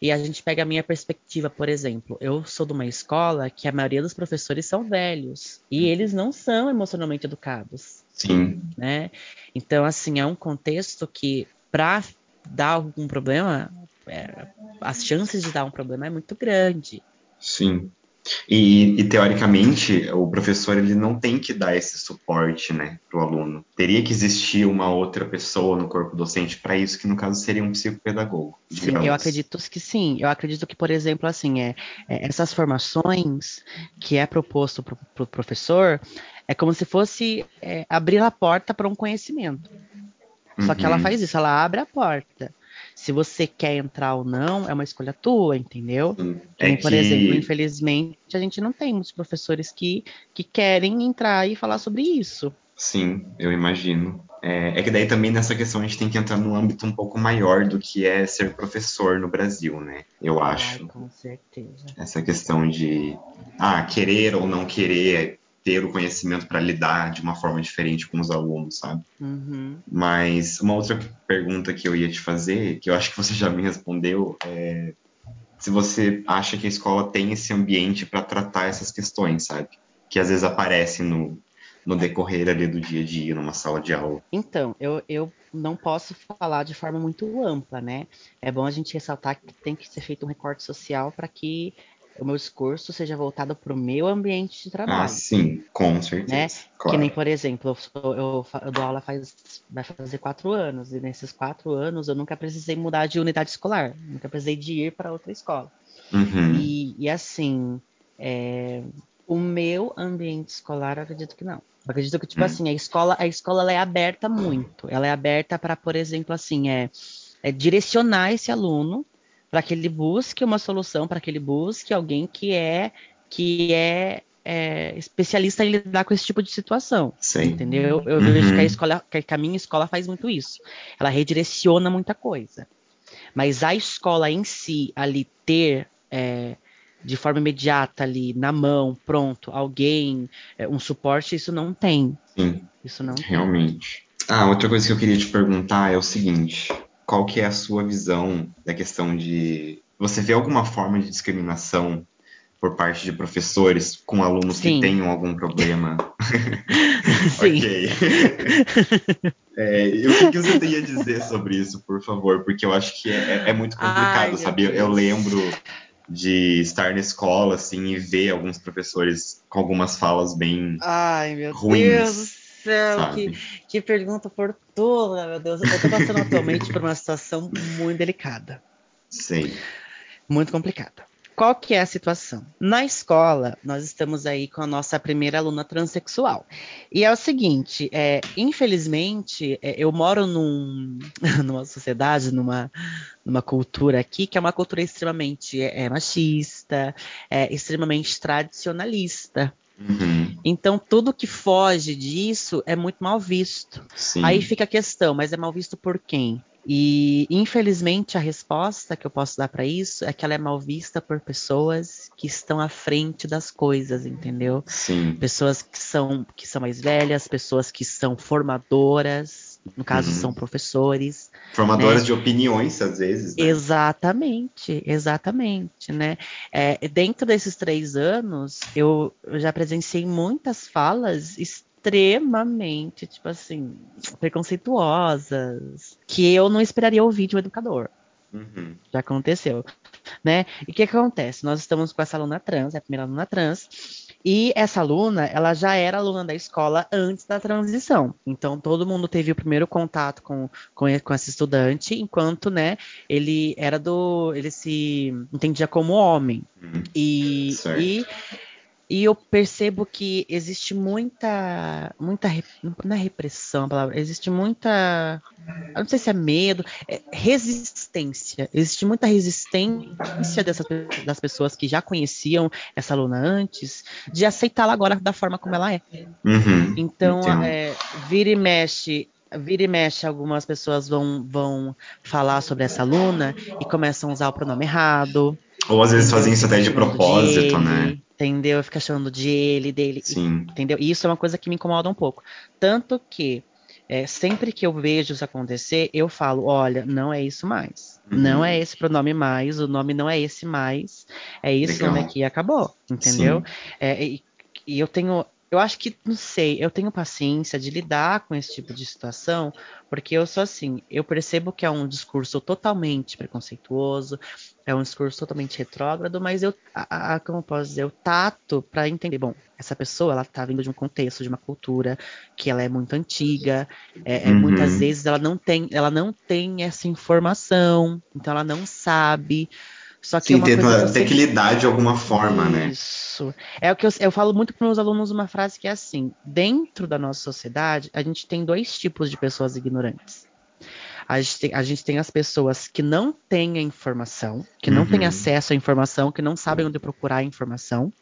Speaker 3: E a gente pega a minha perspectiva, por exemplo, eu sou de uma escola que a maioria dos professores são velhos e eles não são emocionalmente educados.
Speaker 2: Sim.
Speaker 3: Né? Então, assim, é um contexto que, para dar algum problema, é, as chances de dar um problema é muito grande.
Speaker 2: Sim. E, e, teoricamente, o professor ele não tem que dar esse suporte né, para o aluno. Teria que existir uma outra pessoa no corpo docente para isso, que no caso seria um psicopedagogo.
Speaker 3: Sim, eu acredito que sim. Eu acredito que, por exemplo, assim, é, é essas formações que é proposto para o pro professor é como se fosse é, abrir a porta para um conhecimento. Só uhum. que ela uhum. faz isso, ela abre a porta. Se você quer entrar ou não, é uma escolha tua, entendeu? É por que... exemplo, infelizmente, a gente não tem muitos professores que, que querem entrar e falar sobre isso.
Speaker 2: Sim, eu imagino. É, é, que daí também nessa questão a gente tem que entrar num âmbito um pouco maior do que é ser professor no Brasil, né? Eu acho.
Speaker 3: Ai, com certeza.
Speaker 2: Essa questão de ah, querer ou não querer ter o conhecimento para lidar de uma forma diferente com os alunos, sabe?
Speaker 3: Uhum.
Speaker 2: Mas uma outra pergunta que eu ia te fazer, que eu acho que você já me respondeu, é se você acha que a escola tem esse ambiente para tratar essas questões, sabe? Que às vezes aparecem no, no decorrer ali do dia a dia, numa sala de aula.
Speaker 3: Então, eu, eu não posso falar de forma muito ampla, né? É bom a gente ressaltar que tem que ser feito um recorte social para que o meu discurso seja voltado para o meu ambiente de trabalho. Ah,
Speaker 2: sim, com certeza. Né?
Speaker 3: Claro. Que nem, por exemplo, eu, eu, eu, dou aula faz vai fazer quatro anos, e nesses quatro anos eu nunca precisei mudar de unidade escolar, nunca precisei de ir para outra escola.
Speaker 2: Uhum.
Speaker 3: E, e, assim, é, o meu ambiente escolar, eu acredito que não. Eu acredito que, tipo uhum. assim, a escola, a escola é aberta muito. Ela é aberta para, por exemplo, assim, é, é direcionar esse aluno para que ele busque uma solução, para que ele busque alguém que é que é, é, especialista em lidar com esse tipo de situação.
Speaker 2: Sim.
Speaker 3: Entendeu? Eu uhum. vejo que a escola, que a minha escola faz muito isso. Ela redireciona muita coisa. Mas a escola em si, ali ter é, de forma imediata ali na mão, pronto, alguém, é, um suporte, isso não tem.
Speaker 2: Sim.
Speaker 3: Isso não
Speaker 2: Realmente. Tem. Ah, outra coisa que eu queria te perguntar é o seguinte: qual que é a sua visão da questão de você vê alguma forma de discriminação por parte de professores com alunos Sim. que tenham algum problema? <laughs>
Speaker 3: Sim. ok.
Speaker 2: é, o que, que, você tem a dizer sobre isso, por favor? Porque eu acho que é, é muito complicado, Ai, sabe? Eu, eu lembro de estar na escola, assim, e ver alguns professores com algumas falas bem
Speaker 3: Ai, meu
Speaker 2: ruins.
Speaker 3: Deus céu, que, que pergunta oportuna, meu Deus. Eu tô passando atualmente por uma situação muito delicada.
Speaker 2: Sim.
Speaker 3: Muito complicada. qual que é a situação? Na escola, nós estamos aí com a nossa primeira aluna transexual. E é o seguinte, é, infelizmente, é, eu moro num, <laughs> numa sociedade, numa, numa cultura aqui, que é uma cultura extremamente é, machista, é, extremamente tradicionalista.
Speaker 2: Uhum.
Speaker 3: Então, tudo que foge disso é muito mal visto.
Speaker 2: Sim.
Speaker 3: Aí fica a questão, mas é mal visto por quem? E, infelizmente, a resposta que eu posso dar para isso é que ela é mal vista por pessoas que estão à frente das coisas, entendeu?
Speaker 2: Sim.
Speaker 3: Pessoas que são, que são mais velhas, pessoas que são formadoras, no caso,
Speaker 2: Uhum.
Speaker 3: são professores.
Speaker 2: Formadoras
Speaker 3: né?
Speaker 2: de opiniões, às vezes. Né?
Speaker 3: Exatamente, exatamente, né? É, dentro desses três anos, eu, eu já presenciei muitas falas extremamente, tipo assim, preconceituosas, que eu não esperaria ouvir de um educador.
Speaker 2: Uhum.
Speaker 3: Já aconteceu, né? E o que, que acontece? Nós estamos com essa aluna trans, é a primeira aluna trans, e essa aluna, ela já era aluna da escola antes da transição. Então, todo mundo teve o primeiro contato com, com, com esse estudante, enquanto, né, ele era do. ele se entendia como homem.
Speaker 2: Uhum.
Speaker 3: E,
Speaker 2: Certo.
Speaker 3: e, e eu percebo que existe muita. muita não é repressão a palavra, existe muita. não sei se é medo, é resistência. Existe muita resistência dessas, das pessoas que já conheciam essa aluna antes de aceitá-la agora da forma como ela é.
Speaker 2: Uhum.
Speaker 3: Então, é, vira e mexe. Vira e mexe, algumas pessoas vão, vão falar sobre essa aluna e começam a usar o pronome errado.
Speaker 2: Ou às vezes fazem isso até de propósito,
Speaker 3: ele,
Speaker 2: né?
Speaker 3: Entendeu? Fica chamando de ele, dele.
Speaker 2: Sim.
Speaker 3: Entendeu? E isso é uma coisa que me incomoda um pouco. Tanto que é, sempre que eu vejo isso acontecer, eu falo: olha, não é isso mais.
Speaker 2: Uhum.
Speaker 3: Não é esse pronome mais, o nome não é esse mais. É esse
Speaker 2: Legal.
Speaker 3: nome aqui acabou. Entendeu? É, e, e eu tenho. Eu acho que, não sei, eu tenho paciência de lidar com esse tipo de situação, porque eu sou assim, eu percebo que é um discurso totalmente preconceituoso, é um discurso totalmente retrógrado, mas eu, a, a- como eu posso dizer, eu tato para entender, bom, essa pessoa, ela tá vindo de um contexto, de uma cultura que ela é muito antiga, é, é,
Speaker 2: Uhum.
Speaker 3: muitas vezes ela não tem, ela não tem essa informação, então ela não sabe. Só que é
Speaker 2: Sim,
Speaker 3: uma
Speaker 2: tem,
Speaker 3: coisa que eu
Speaker 2: tem que
Speaker 3: sempre-
Speaker 2: lidar de alguma forma, né?
Speaker 3: isso. É o que eu, eu falo muito para meus alunos uma frase que é assim: dentro da nossa sociedade, a gente tem dois tipos de pessoas ignorantes. A gente tem, a gente tem as pessoas que não têm a informação, que não têm
Speaker 2: Uhum.
Speaker 3: acesso à informação, que não sabem onde procurar a informação.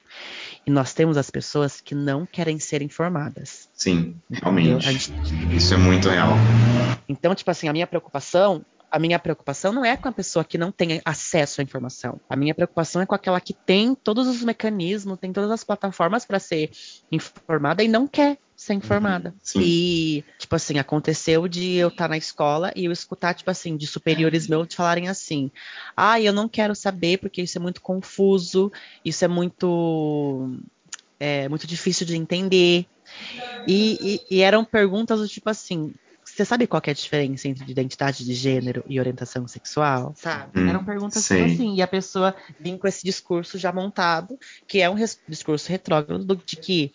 Speaker 3: E nós temos as pessoas que não querem ser informadas.
Speaker 2: Sim, realmente.
Speaker 3: Gente
Speaker 2: Isso é muito real.
Speaker 3: então, tipo assim, a minha preocupação, a minha preocupação não é com a pessoa que não tem acesso à informação. A minha preocupação é com aquela que tem todos os mecanismos, tem todas as plataformas para ser informada e não quer ser informada.
Speaker 2: Sim.
Speaker 3: E, tipo assim, aconteceu de eu estar na escola e eu escutar, tipo assim, de superiores meus falarem assim: ah, eu não quero saber porque isso é muito confuso, isso é muito. É muito difícil de entender. E, e- e eram perguntas do tipo assim: você sabe qual que é a diferença entre identidade de gênero e orientação sexual? Sabe?
Speaker 2: Hum,
Speaker 3: eram perguntas tipo assim, e a pessoa vinha com esse discurso já montado, que é um res- discurso retrógrado do- de que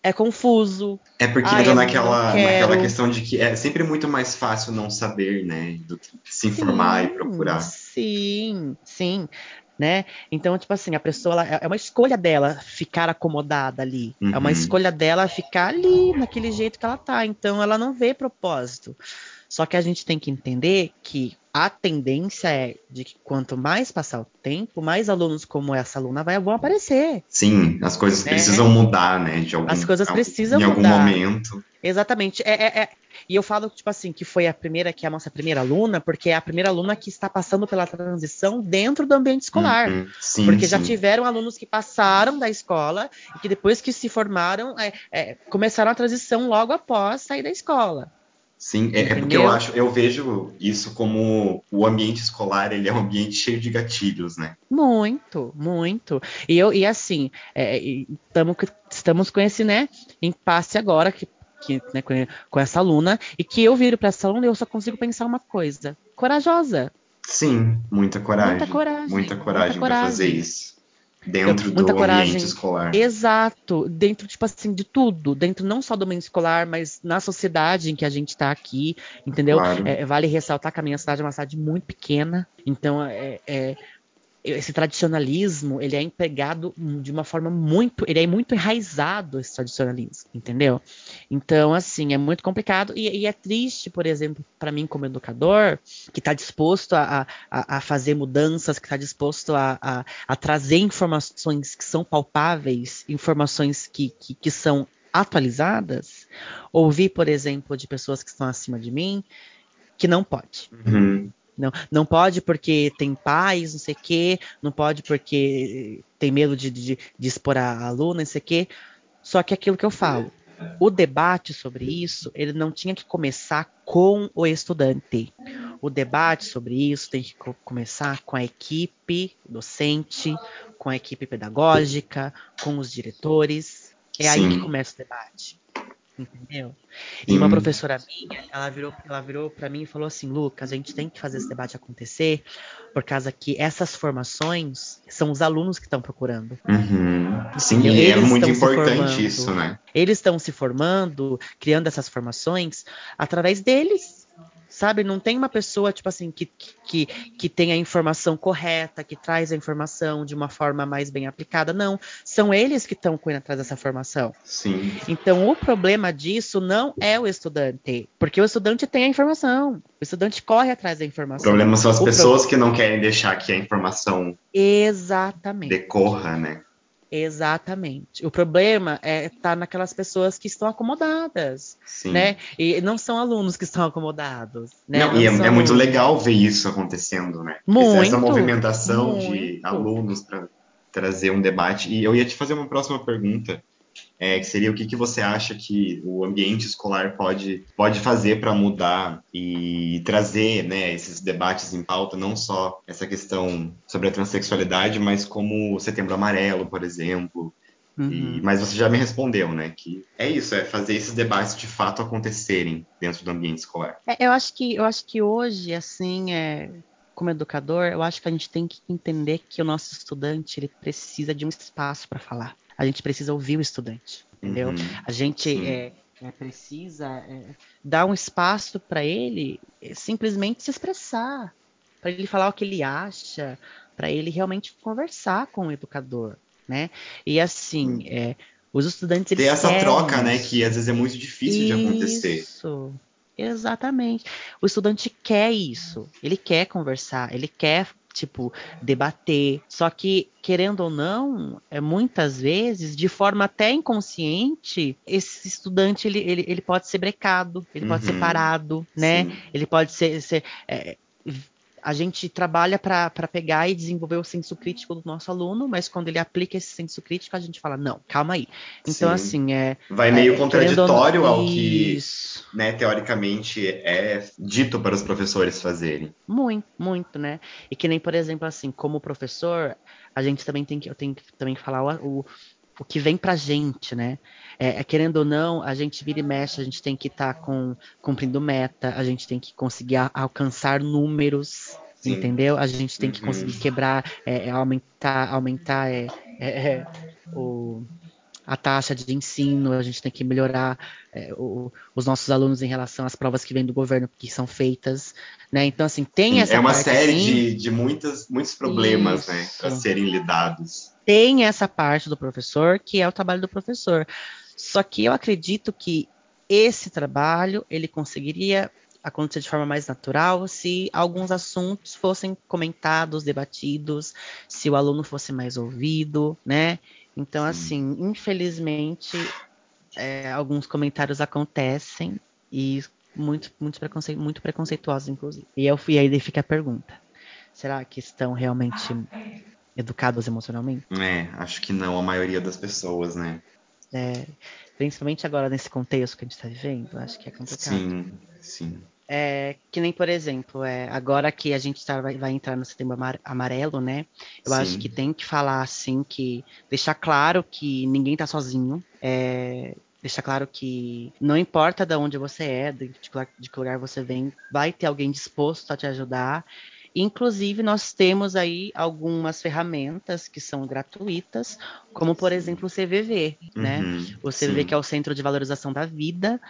Speaker 3: é confuso.
Speaker 2: É porque
Speaker 3: Ai,
Speaker 2: entra naquela, naquela questão de que é sempre muito mais fácil não saber, né? Do que se informar e
Speaker 3: Sim,
Speaker 2: procurar.
Speaker 3: Sim, sim. Né? Então, tipo assim, a pessoa ela- é uma escolha dela ficar acomodada ali. É uma
Speaker 2: Uhum.
Speaker 3: escolha dela ficar ali, naquele jeito que ela tá. Então, ela não vê propósito. Só que a gente tem que entender que a tendência é de que quanto mais passar o tempo, mais alunos como essa aluna vai, vão aparecer.
Speaker 2: Sim, as coisas
Speaker 3: É.
Speaker 2: precisam mudar, né? De algum,
Speaker 3: As coisas precisam
Speaker 2: em algum
Speaker 3: mudar.
Speaker 2: momento.
Speaker 3: Exatamente. É, é- é- E eu falo, tipo assim, que foi a primeira, que é a nossa primeira aluna, porque é a primeira aluna que está passando pela transição dentro do ambiente escolar.
Speaker 2: Uhum. Sim,
Speaker 3: Porque já
Speaker 2: sim.
Speaker 3: tiveram alunos que passaram da escola e que depois que se formaram, é, é, começaram a transição logo após sair da escola.
Speaker 2: Sim, é, é porque eu acho, eu vejo isso como o ambiente escolar, ele é um ambiente cheio de gatilhos, né?
Speaker 3: Muito, muito. E eu e assim, é, e tamo, estamos com esse né, impasse agora que, que, né, com, com essa aluna e que eu viro para essa aluna e eu só consigo pensar uma coisa: corajosa.
Speaker 2: Sim, muita coragem.
Speaker 3: Muita coragem,
Speaker 2: Muita coragem
Speaker 3: coragem.
Speaker 2: fazer isso. Dentro
Speaker 3: muita
Speaker 2: do
Speaker 3: coragem.
Speaker 2: ambiente escolar.
Speaker 3: Exato, dentro, tipo assim, de tudo, dentro não só do meio escolar, mas na sociedade em que a gente tá aqui, entendeu?
Speaker 2: Claro.
Speaker 3: É, vale ressaltar que a minha cidade é uma cidade muito pequena, então é, é, esse tradicionalismo, ele é empregado de uma forma muito, ele é muito enraizado esse tradicionalismo, entendeu? Então, assim, é muito complicado e, e é triste, por exemplo, para mim como educador, que está disposto a, a, a, fazer mudanças, que está disposto a, a, a, trazer informações que são palpáveis, informações que, que, que são atualizadas, ouvir, por exemplo, de pessoas que estão acima de mim, que não pode.
Speaker 2: Uhum.
Speaker 3: Não, não pode porque tem pais, não sei o quê, não pode porque tem medo de, de, de expor a aluna, não sei o quê. Só que aquilo que eu falo, o debate sobre isso, ele não tinha que começar com o estudante. O debate sobre isso tem que começar com a equipe docente, com a equipe pedagógica, com os diretores. É Sim. aí que começa o debate. Entendeu? E uma professora minha, ela virou, ela virou para mim e falou assim: Lucas, a gente tem que fazer esse debate acontecer, por causa que essas formações são os alunos que estão procurando.
Speaker 2: Uhum. Sim, é muito importante isso, né?
Speaker 3: Eles estão se formando, criando essas formações através deles sabe? Não tem uma pessoa, tipo assim, que, que, que tem a informação correta, que traz a informação de uma forma mais bem aplicada. Não. São eles que estão correndo atrás dessa formação.
Speaker 2: Sim.
Speaker 3: Então, o problema disso não é o estudante, porque o estudante tem a informação. O estudante corre atrás da informação.
Speaker 2: O problema são as o pessoas pro... que não querem deixar que a informação
Speaker 3: Exatamente.
Speaker 2: decorra, né?
Speaker 3: Exatamente. O problema é tá naquelas pessoas que estão acomodadas, Sim. né? E não são alunos que estão acomodados, né?
Speaker 2: Não, não e é, é, muito legal ver isso acontecendo, né?
Speaker 3: Muito,
Speaker 2: Essa movimentação muito. de alunos para trazer um debate. E eu ia te fazer uma próxima pergunta, é, que seria o que, que você acha que o ambiente escolar pode, pode fazer para mudar e trazer né, esses debates em pauta, não só essa questão sobre a transexualidade, mas como o Setembro Amarelo, por exemplo. Uhum. E, mas você já me respondeu, né? Que é isso, é fazer esses debates de fato acontecerem dentro do ambiente escolar.
Speaker 3: É, eu acho que eu acho que hoje, assim, é, como educador, eu acho que a gente tem que entender que o nosso estudante ele precisa de um espaço para falar a gente precisa ouvir o estudante, entendeu? Uhum. A gente é, é, precisa é, dar um espaço para ele é, simplesmente se expressar, para ele falar o que ele acha, para ele realmente conversar com o educador, né? E assim, é, os estudantes
Speaker 2: ter essa troca, né, que às vezes é muito difícil isso. de acontecer.
Speaker 3: Isso. Exatamente. O estudante quer isso. Ele quer conversar, ele quer tipo, debater. Só que, querendo ou não, é, muitas vezes, de forma até inconsciente, esse estudante ele, ele, ele pode ser brecado, ele uhum. pode ser uhum. parado, né? Sim. Ele pode ser. ser é, a gente trabalha para pegar e desenvolver o senso crítico do nosso aluno, mas quando ele aplica esse senso crítico, a gente fala, não, calma aí. Então, Sim. assim, é.
Speaker 2: Vai meio é, contraditório ao que, né, teoricamente, é dito para os professores fazerem.
Speaker 3: Muito, muito, né? E que nem, por exemplo, assim, como professor, a gente também tem que. Eu tenho que também falar o, o o que vem pra gente, né? É, é, querendo ou não, a gente vira e mexe, a gente tem que estar tá com, cumprindo meta, a gente tem que conseguir a, alcançar números, Sim. entendeu? A gente tem que uhum. conseguir quebrar, é, é, aumentar, aumentar é, é, o, a taxa de ensino, a gente tem que melhorar o, os nossos alunos em relação às provas que vêm do governo que são feitas, né? Então, assim, tem essa
Speaker 2: É uma
Speaker 3: parte,
Speaker 2: série
Speaker 3: assim,
Speaker 2: de, de muitas, muitos problemas, né, Isso. né, para serem lidados.
Speaker 3: Tem essa parte do professor, que é o trabalho do professor. Só que eu acredito que esse trabalho, ele conseguiria acontecer de forma mais natural se alguns assuntos fossem comentados, debatidos, se o aluno fosse mais ouvido, né? Então, Sim. assim, infelizmente, é, alguns comentários acontecem e muito, muito, preconce muito preconceituosos, inclusive. E, eu, e aí fica a pergunta: será que estão realmente educados emocionalmente?
Speaker 2: É, acho que não a maioria das pessoas, né?
Speaker 3: É, principalmente agora nesse contexto que a gente está vivendo, acho que é complicado.
Speaker 2: Sim, sim.
Speaker 3: É, que nem, por exemplo, é, agora que a gente tá, vai, vai, entrar no setembro amarelo, né? Eu Sim. acho que tem que falar assim, que deixar claro que ninguém tá sozinho. É, deixar claro que não importa de onde você é, de, de que lugar você vem, vai ter alguém disposto a te ajudar. Inclusive, nós temos aí algumas ferramentas que são gratuitas, como por exemplo o CVV, né? Uhum, o CVV sim. que é o Centro de Valorização da Vida,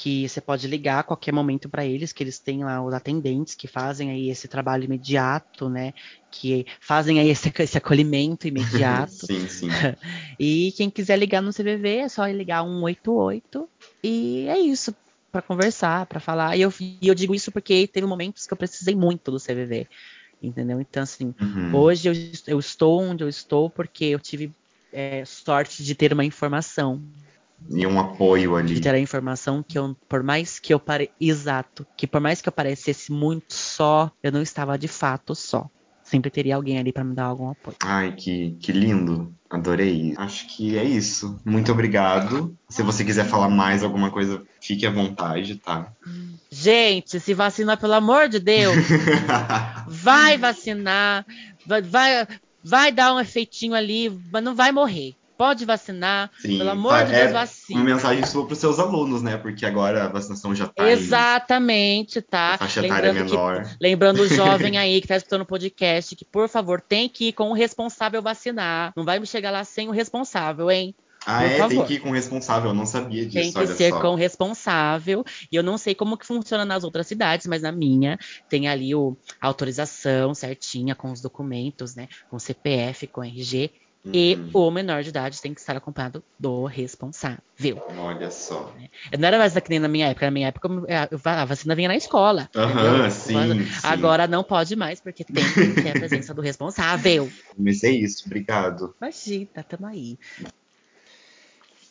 Speaker 3: que você pode ligar a qualquer momento para eles, que eles têm lá os atendentes que fazem aí esse trabalho imediato, né? Que fazem aí esse, esse acolhimento <laughs> imediato.
Speaker 2: sim, sim. <laughs>
Speaker 3: e quem quiser ligar no CVV é só ligar 188 e é isso para conversar, para falar. E eu, e eu digo isso porque teve momentos que eu precisei muito do CVV, entendeu? Então, assim,
Speaker 2: Uhum.
Speaker 3: hoje eu, eu estou onde eu estou porque eu tive é, sorte de ter uma informação,
Speaker 2: E um apoio ali.
Speaker 3: de ter a informação que eu, por mais que eu pare... exato, que por mais que eu parecesse muito só, eu não estava de fato só. Sempre teria alguém ali para me dar algum apoio.
Speaker 2: Ai, que, que lindo. Adorei. Acho que é isso. Muito obrigado. Se você quiser falar mais alguma coisa, fique à vontade, tá?
Speaker 3: Gente, se vacina pelo amor de Deus, <laughs> vai vacinar, vai, vai, vai dar um efeitinho ali, mas não vai morrer. Pode vacinar,
Speaker 2: Sim,
Speaker 3: pelo amor
Speaker 2: tá,
Speaker 3: de Deus,
Speaker 2: é
Speaker 3: vacina.
Speaker 2: Uma mensagem sua para os seus alunos, né? Porque agora a vacinação já tá em
Speaker 3: Exatamente, tá?
Speaker 2: faixa etária
Speaker 3: Lembrando que
Speaker 2: menor.
Speaker 3: Lembrando o jovem <laughs> aí que tá escutando o podcast que, por favor, tem que ir com o responsável vacinar. Não vai me chegar lá sem o responsável, hein?
Speaker 2: Ah,
Speaker 3: por
Speaker 2: é? Tem
Speaker 3: favor.
Speaker 2: que ir com responsável. Eu não sabia disso,
Speaker 3: Tem que
Speaker 2: olha
Speaker 3: ser
Speaker 2: só.
Speaker 3: com o responsável. E eu não sei como que funciona nas outras cidades, mas na minha tem ali o, a autorização certinha com os documentos, né? Com CPF, com RG. E
Speaker 2: Uhum.
Speaker 3: o menor de idade tem que estar acompanhado do responsável.
Speaker 2: Olha só.
Speaker 3: Eu não era mais que nem na minha época. Na minha época, a vacina vinha na escola.
Speaker 2: Aham,
Speaker 3: entendeu?
Speaker 2: sim, sim.
Speaker 3: Agora não pode mais, porque tem que ter a presença do responsável. <laughs>
Speaker 2: Mas é isso, obrigado.
Speaker 3: Imagina, tamo aí.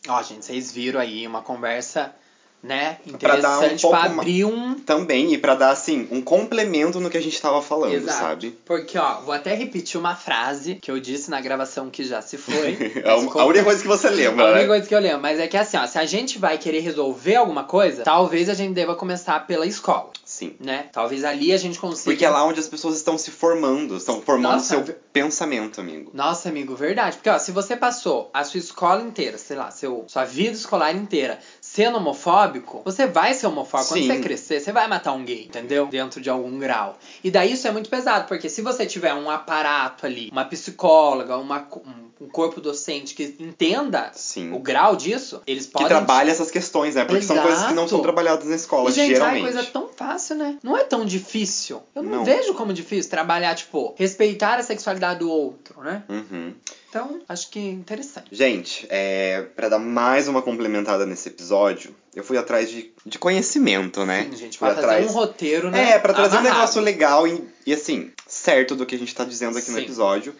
Speaker 1: Ó, gente, vocês viram aí uma conversa, né,
Speaker 2: Pra dar um
Speaker 1: interessante
Speaker 2: pouco
Speaker 1: abrir um.
Speaker 2: Também, e pra dar, assim, um complemento no que a gente tava falando,
Speaker 1: Exato.
Speaker 2: sabe?
Speaker 1: Porque, ó, vou até repetir uma frase que eu disse na gravação que já se foi. <laughs>
Speaker 2: É a única coisa que você
Speaker 1: A
Speaker 2: lembra,
Speaker 1: única
Speaker 2: né?
Speaker 1: coisa que eu lembro, mas é que assim, ó, se a gente vai querer resolver alguma coisa, talvez a gente deva começar pela escola,
Speaker 2: Sim.
Speaker 1: né? Talvez ali a gente consiga.
Speaker 2: Porque é lá onde as pessoas estão se formando, estão formando
Speaker 1: Nossa,
Speaker 2: seu pensamento, amigo.
Speaker 1: Nossa, amigo, verdade. Porque, ó, se você passou a sua escola inteira, sei lá, seu, sua vida escolar inteira sendo homofóbico, você vai ser homofóbico. Quando
Speaker 2: Sim.
Speaker 1: você crescer, você vai matar um gay, entendeu? Dentro de algum grau. E daí isso é muito pesado, porque se você tiver um aparato ali, uma psicóloga, uma, um, corpo docente que entenda
Speaker 2: Sim.
Speaker 1: o grau disso, eles
Speaker 2: Que
Speaker 1: podem.
Speaker 2: trabalha essas questões, né? Porque são
Speaker 1: Exato.
Speaker 2: coisas que não são trabalhadas na escola,
Speaker 1: E, gente,
Speaker 2: geralmente.
Speaker 1: ai, coisa tão fácil, né? Não é tão difícil. Eu não,
Speaker 2: Não.
Speaker 1: vejo como difícil trabalhar, tipo, respeitar a sexualidade do outro, né?
Speaker 2: Uhum.
Speaker 1: Então, acho que é interessante.
Speaker 2: Gente, é, para dar mais uma complementada nesse episódio, eu fui atrás de, de conhecimento, né?
Speaker 1: Sim, gente,
Speaker 2: Fui
Speaker 1: pra fazer um roteiro, né?
Speaker 2: É, pra trazer um
Speaker 1: amarrado.
Speaker 2: negócio legal e, e, assim, certo do que a gente tá dizendo aqui no
Speaker 1: Sim.
Speaker 2: episódio.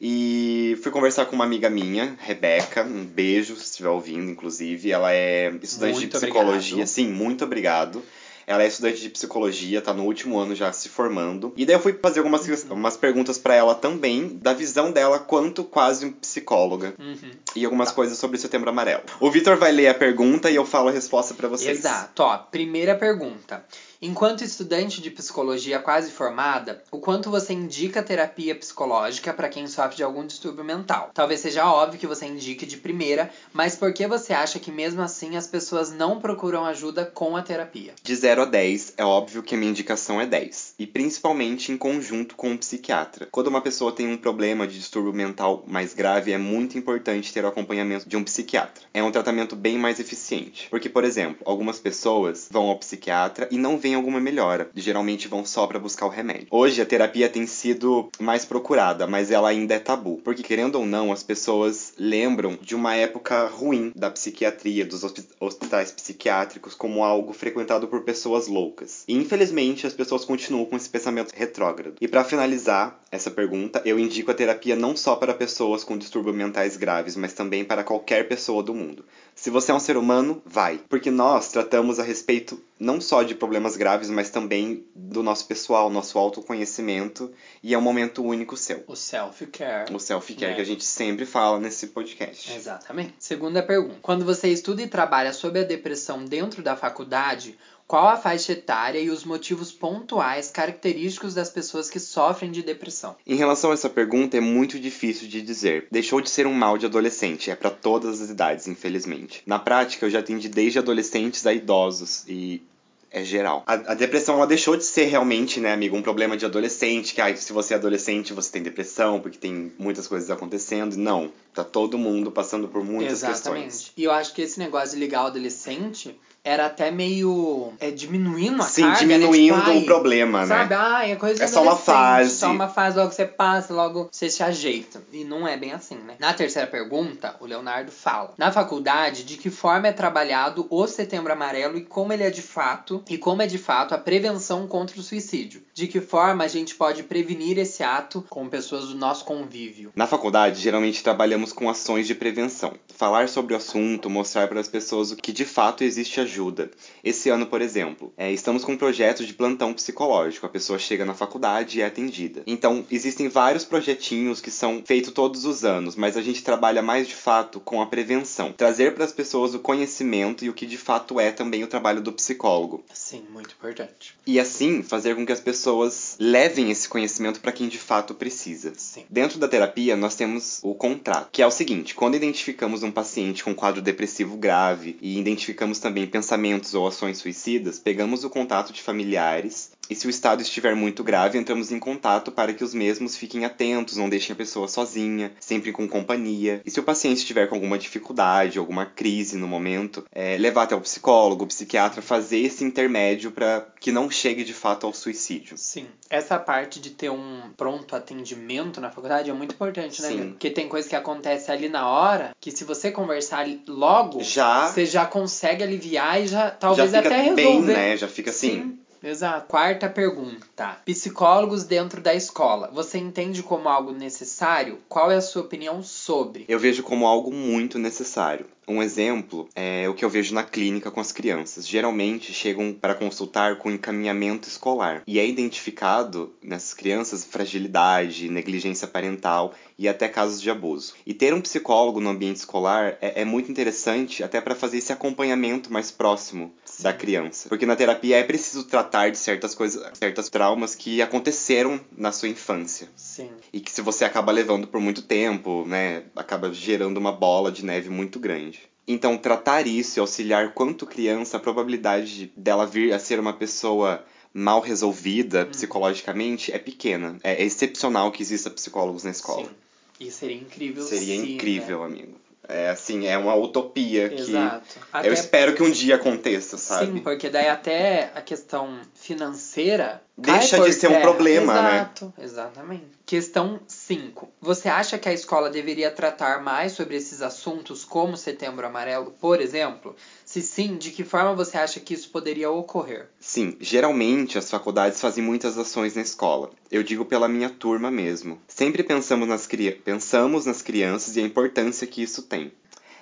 Speaker 2: E fui conversar com uma amiga minha, Rebeca, um beijo se estiver ouvindo, inclusive. Ela é estudante
Speaker 1: Muito
Speaker 2: de psicologia,
Speaker 1: obrigado.
Speaker 2: sim, muito obrigado. Ela é estudante de psicologia, tá no último ano já se formando. E daí eu fui fazer algumas
Speaker 1: Uhum.
Speaker 2: umas perguntas pra ela também, da visão dela quanto quase um psicóloga.
Speaker 1: Uhum.
Speaker 2: E algumas coisas sobre o Setembro Amarelo. O Vitor vai ler a pergunta e eu falo a resposta pra vocês.
Speaker 1: Exato. Ó, primeira pergunta. Enquanto estudante de psicologia quase formada, o quanto você indica terapia psicológica para quem sofre de algum distúrbio mental? Talvez seja óbvio que você indique de primeira, mas por que você acha que mesmo assim as pessoas não procuram ajuda com a terapia?
Speaker 2: De 0 a 10, é óbvio que a minha indicação é 10. E principalmente em conjunto com um psiquiatra. Quando uma pessoa tem um problema de distúrbio mental mais grave, é muito importante ter o acompanhamento de um psiquiatra. É um tratamento bem mais eficiente. Porque, por exemplo, algumas pessoas vão ao psiquiatra e não veem alguma melhora. Geralmente vão só para buscar o remédio. Hoje a terapia tem sido mais procurada, mas ela ainda é tabu. Porque, querendo ou não, as pessoas lembram de uma época ruim da psiquiatria, dos hospi- hospitais psiquiátricos, como algo frequentado por pessoas loucas. E infelizmente as pessoas continuam com esse pensamento retrógrado. E para finalizar essa pergunta, eu indico a terapia não só para pessoas com distúrbios mentais graves, mas também para qualquer pessoa do mundo. Se você é um ser humano, vai. Porque nós tratamos a respeito não só de problemas graves, mas também do nosso pessoal, nosso autoconhecimento, e é um momento único seu.
Speaker 1: O self-care.
Speaker 2: O self-care
Speaker 1: É.
Speaker 2: que a gente sempre fala nesse podcast.
Speaker 1: Exatamente. Segunda pergunta. Quando você estuda e trabalha sobre a depressão dentro da faculdade, qual a faixa etária e os motivos pontuais característicos das pessoas que sofrem de depressão?
Speaker 2: Em relação a essa pergunta, é muito difícil de dizer. Deixou de ser um mal de adolescente, é para todas as idades, infelizmente. Na prática, eu já atendi desde adolescentes a idosos e é geral. A, a depressão ela deixou de ser realmente, né, amigo, um problema de adolescente, que ah, se você é adolescente, você tem depressão, porque tem muitas coisas acontecendo. Não, tá todo mundo passando por muitas
Speaker 1: Exatamente.
Speaker 2: questões.
Speaker 1: E eu acho que esse negócio de ligar o adolescente era até meio é, diminuindo a
Speaker 2: Sim,
Speaker 1: carga, né?
Speaker 2: diminuindo
Speaker 1: Tipo, ai,
Speaker 2: o problema,
Speaker 1: Sabe,
Speaker 2: né?
Speaker 1: ah, é coisa
Speaker 2: É só uma fase.
Speaker 1: Só uma fase, logo você passa, logo você se ajeita. E não é bem assim, né? Na terceira pergunta, o Leonardo fala: Na faculdade, de que forma é trabalhado o Setembro Amarelo e como ele é de fato, e como é de fato a prevenção contra o suicídio? De que forma a gente pode prevenir esse ato com pessoas do nosso convívio?
Speaker 2: Na faculdade, geralmente trabalhamos com ações de prevenção. Falar sobre o assunto, mostrar para as pessoas o que de fato existe ajuda. Esse ano, por exemplo, é, estamos com um projeto de plantão psicológico. A pessoa chega na faculdade e é atendida. Então, existem vários projetinhos que são feitos todos os anos, mas a gente trabalha mais de fato com a prevenção. Trazer para as pessoas o conhecimento e o que de fato é também o trabalho do psicólogo.
Speaker 1: Sim, muito importante.
Speaker 2: E assim, fazer com que as pessoas levem esse conhecimento para quem de fato precisa.
Speaker 1: Sim.
Speaker 2: Dentro da terapia, nós temos o contrato, que é o seguinte: quando identificamos um paciente com quadro depressivo grave e identificamos também pensamentos ou ações suicidas, pegamos o contato de familiares e se o estado estiver muito grave, entramos em contato para que os mesmos fiquem atentos, não deixem a pessoa sozinha, sempre com companhia. E se o paciente estiver com alguma dificuldade, alguma crise no momento, é, levar até o psicólogo, o psiquiatra, fazer esse intermédio para que não chegue de fato ao suicídio.
Speaker 1: Sim. Essa parte de ter um pronto atendimento na faculdade é muito importante, né,
Speaker 2: Sim.
Speaker 1: Porque tem coisa que acontece ali na hora que se você conversar logo,
Speaker 2: Já,
Speaker 1: você já consegue aliviar e já talvez
Speaker 2: já fica
Speaker 1: até
Speaker 2: bem,
Speaker 1: resolver.
Speaker 2: né? Já fica assim.
Speaker 1: Sim. Exato. Quarta pergunta. Psicólogos dentro da escola. Você entende como algo necessário? Qual é a sua opinião sobre?
Speaker 2: Eu vejo como algo muito necessário. Um exemplo é o que eu vejo na clínica com as crianças. Geralmente chegam para consultar com encaminhamento escolar e é identificado nessas crianças fragilidade, negligência parental e até casos de abuso. E ter um psicólogo no ambiente escolar é, é muito interessante até para fazer esse acompanhamento mais próximo
Speaker 1: Sim.
Speaker 2: da criança. Porque na terapia é preciso tratar de certas coisas, certas traumas que aconteceram na sua infância
Speaker 1: Sim.
Speaker 2: e que se você acaba levando por muito tempo, né, acaba gerando uma bola de neve muito grande. Então, tratar isso e auxiliar quanto criança, a probabilidade de- dela vir a ser uma pessoa mal resolvida psicologicamente é pequena. É excepcional que exista psicólogos na escola.
Speaker 1: Sim. E seria incrível
Speaker 2: Seria
Speaker 1: se,
Speaker 2: incrível, amigo. É assim, é uma utopia
Speaker 1: Né?
Speaker 2: que
Speaker 1: Exato.
Speaker 2: eu
Speaker 1: Até
Speaker 2: espero que um dia aconteça, sabe?
Speaker 1: Sim, porque daí até a questão financeira
Speaker 2: Deixa de ser um
Speaker 1: terra.
Speaker 2: problema, né?
Speaker 1: Exato, exatamente. Questão 5. Você acha que a escola deveria tratar mais sobre esses assuntos como Setembro Amarelo, por exemplo? Se sim, de que forma você acha que isso poderia ocorrer?
Speaker 2: Sim, geralmente as faculdades fazem muitas ações na escola. Eu digo pela minha turma mesmo. Sempre pensamos nas, cri... pensamos nas crianças e a importância que isso tem.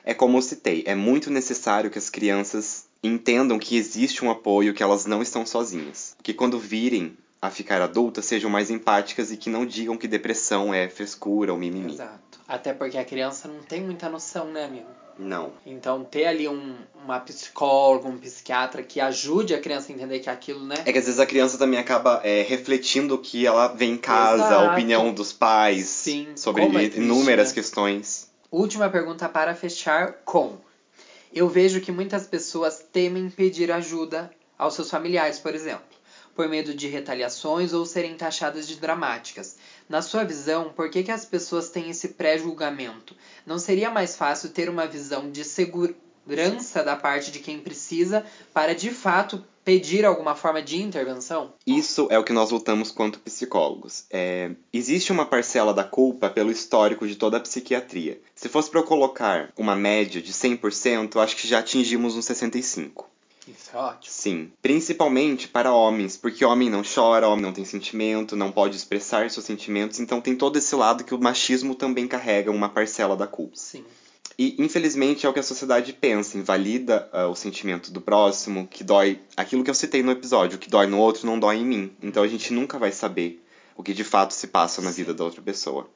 Speaker 2: É como eu citei, é muito necessário que as crianças entendam que existe um apoio, que elas não estão sozinhas. Que quando virem a ficar adultas sejam mais empáticas e que não digam que depressão é frescura ou mimimi.
Speaker 1: Exato. Até porque a criança não tem muita noção, né, amigo?
Speaker 2: Não.
Speaker 1: Então, ter ali um, uma psicóloga, um psiquiatra que ajude a criança a entender que aquilo, né?
Speaker 2: É que às vezes a criança também acaba é, refletindo o que ela vê em casa,
Speaker 1: Exato.
Speaker 2: a opinião dos pais
Speaker 1: Sim,
Speaker 2: sobre
Speaker 1: é triste,
Speaker 2: inúmeras
Speaker 1: né?
Speaker 2: questões.
Speaker 1: Última pergunta para fechar com. Eu vejo que muitas pessoas temem pedir ajuda aos seus familiares, por exemplo, por medo de retaliações ou serem taxadas de dramáticas. Na sua visão, por que, que as pessoas têm esse pré-julgamento? Não seria mais fácil ter uma visão de segurança da parte de quem precisa para de fato pedir alguma forma de intervenção?
Speaker 2: Isso é o que nós lutamos quanto psicólogos. É, existe uma parcela da culpa pelo histórico de toda a psiquiatria. Se fosse para eu colocar uma média de 100%, eu acho que já atingimos uns 65%.
Speaker 1: Isso é ótimo.
Speaker 2: Sim, principalmente para homens, porque homem não chora, homem não tem sentimento, não pode expressar seus sentimentos, então tem todo esse lado que o machismo também carrega uma parcela da culpa.
Speaker 1: Sim.
Speaker 2: E infelizmente é o que a sociedade pensa, invalida ah, o sentimento do próximo, que dói aquilo que eu citei no episódio, o que dói no outro não dói em mim. Então a gente nunca vai saber o que de fato se passa na vida da outra pessoa.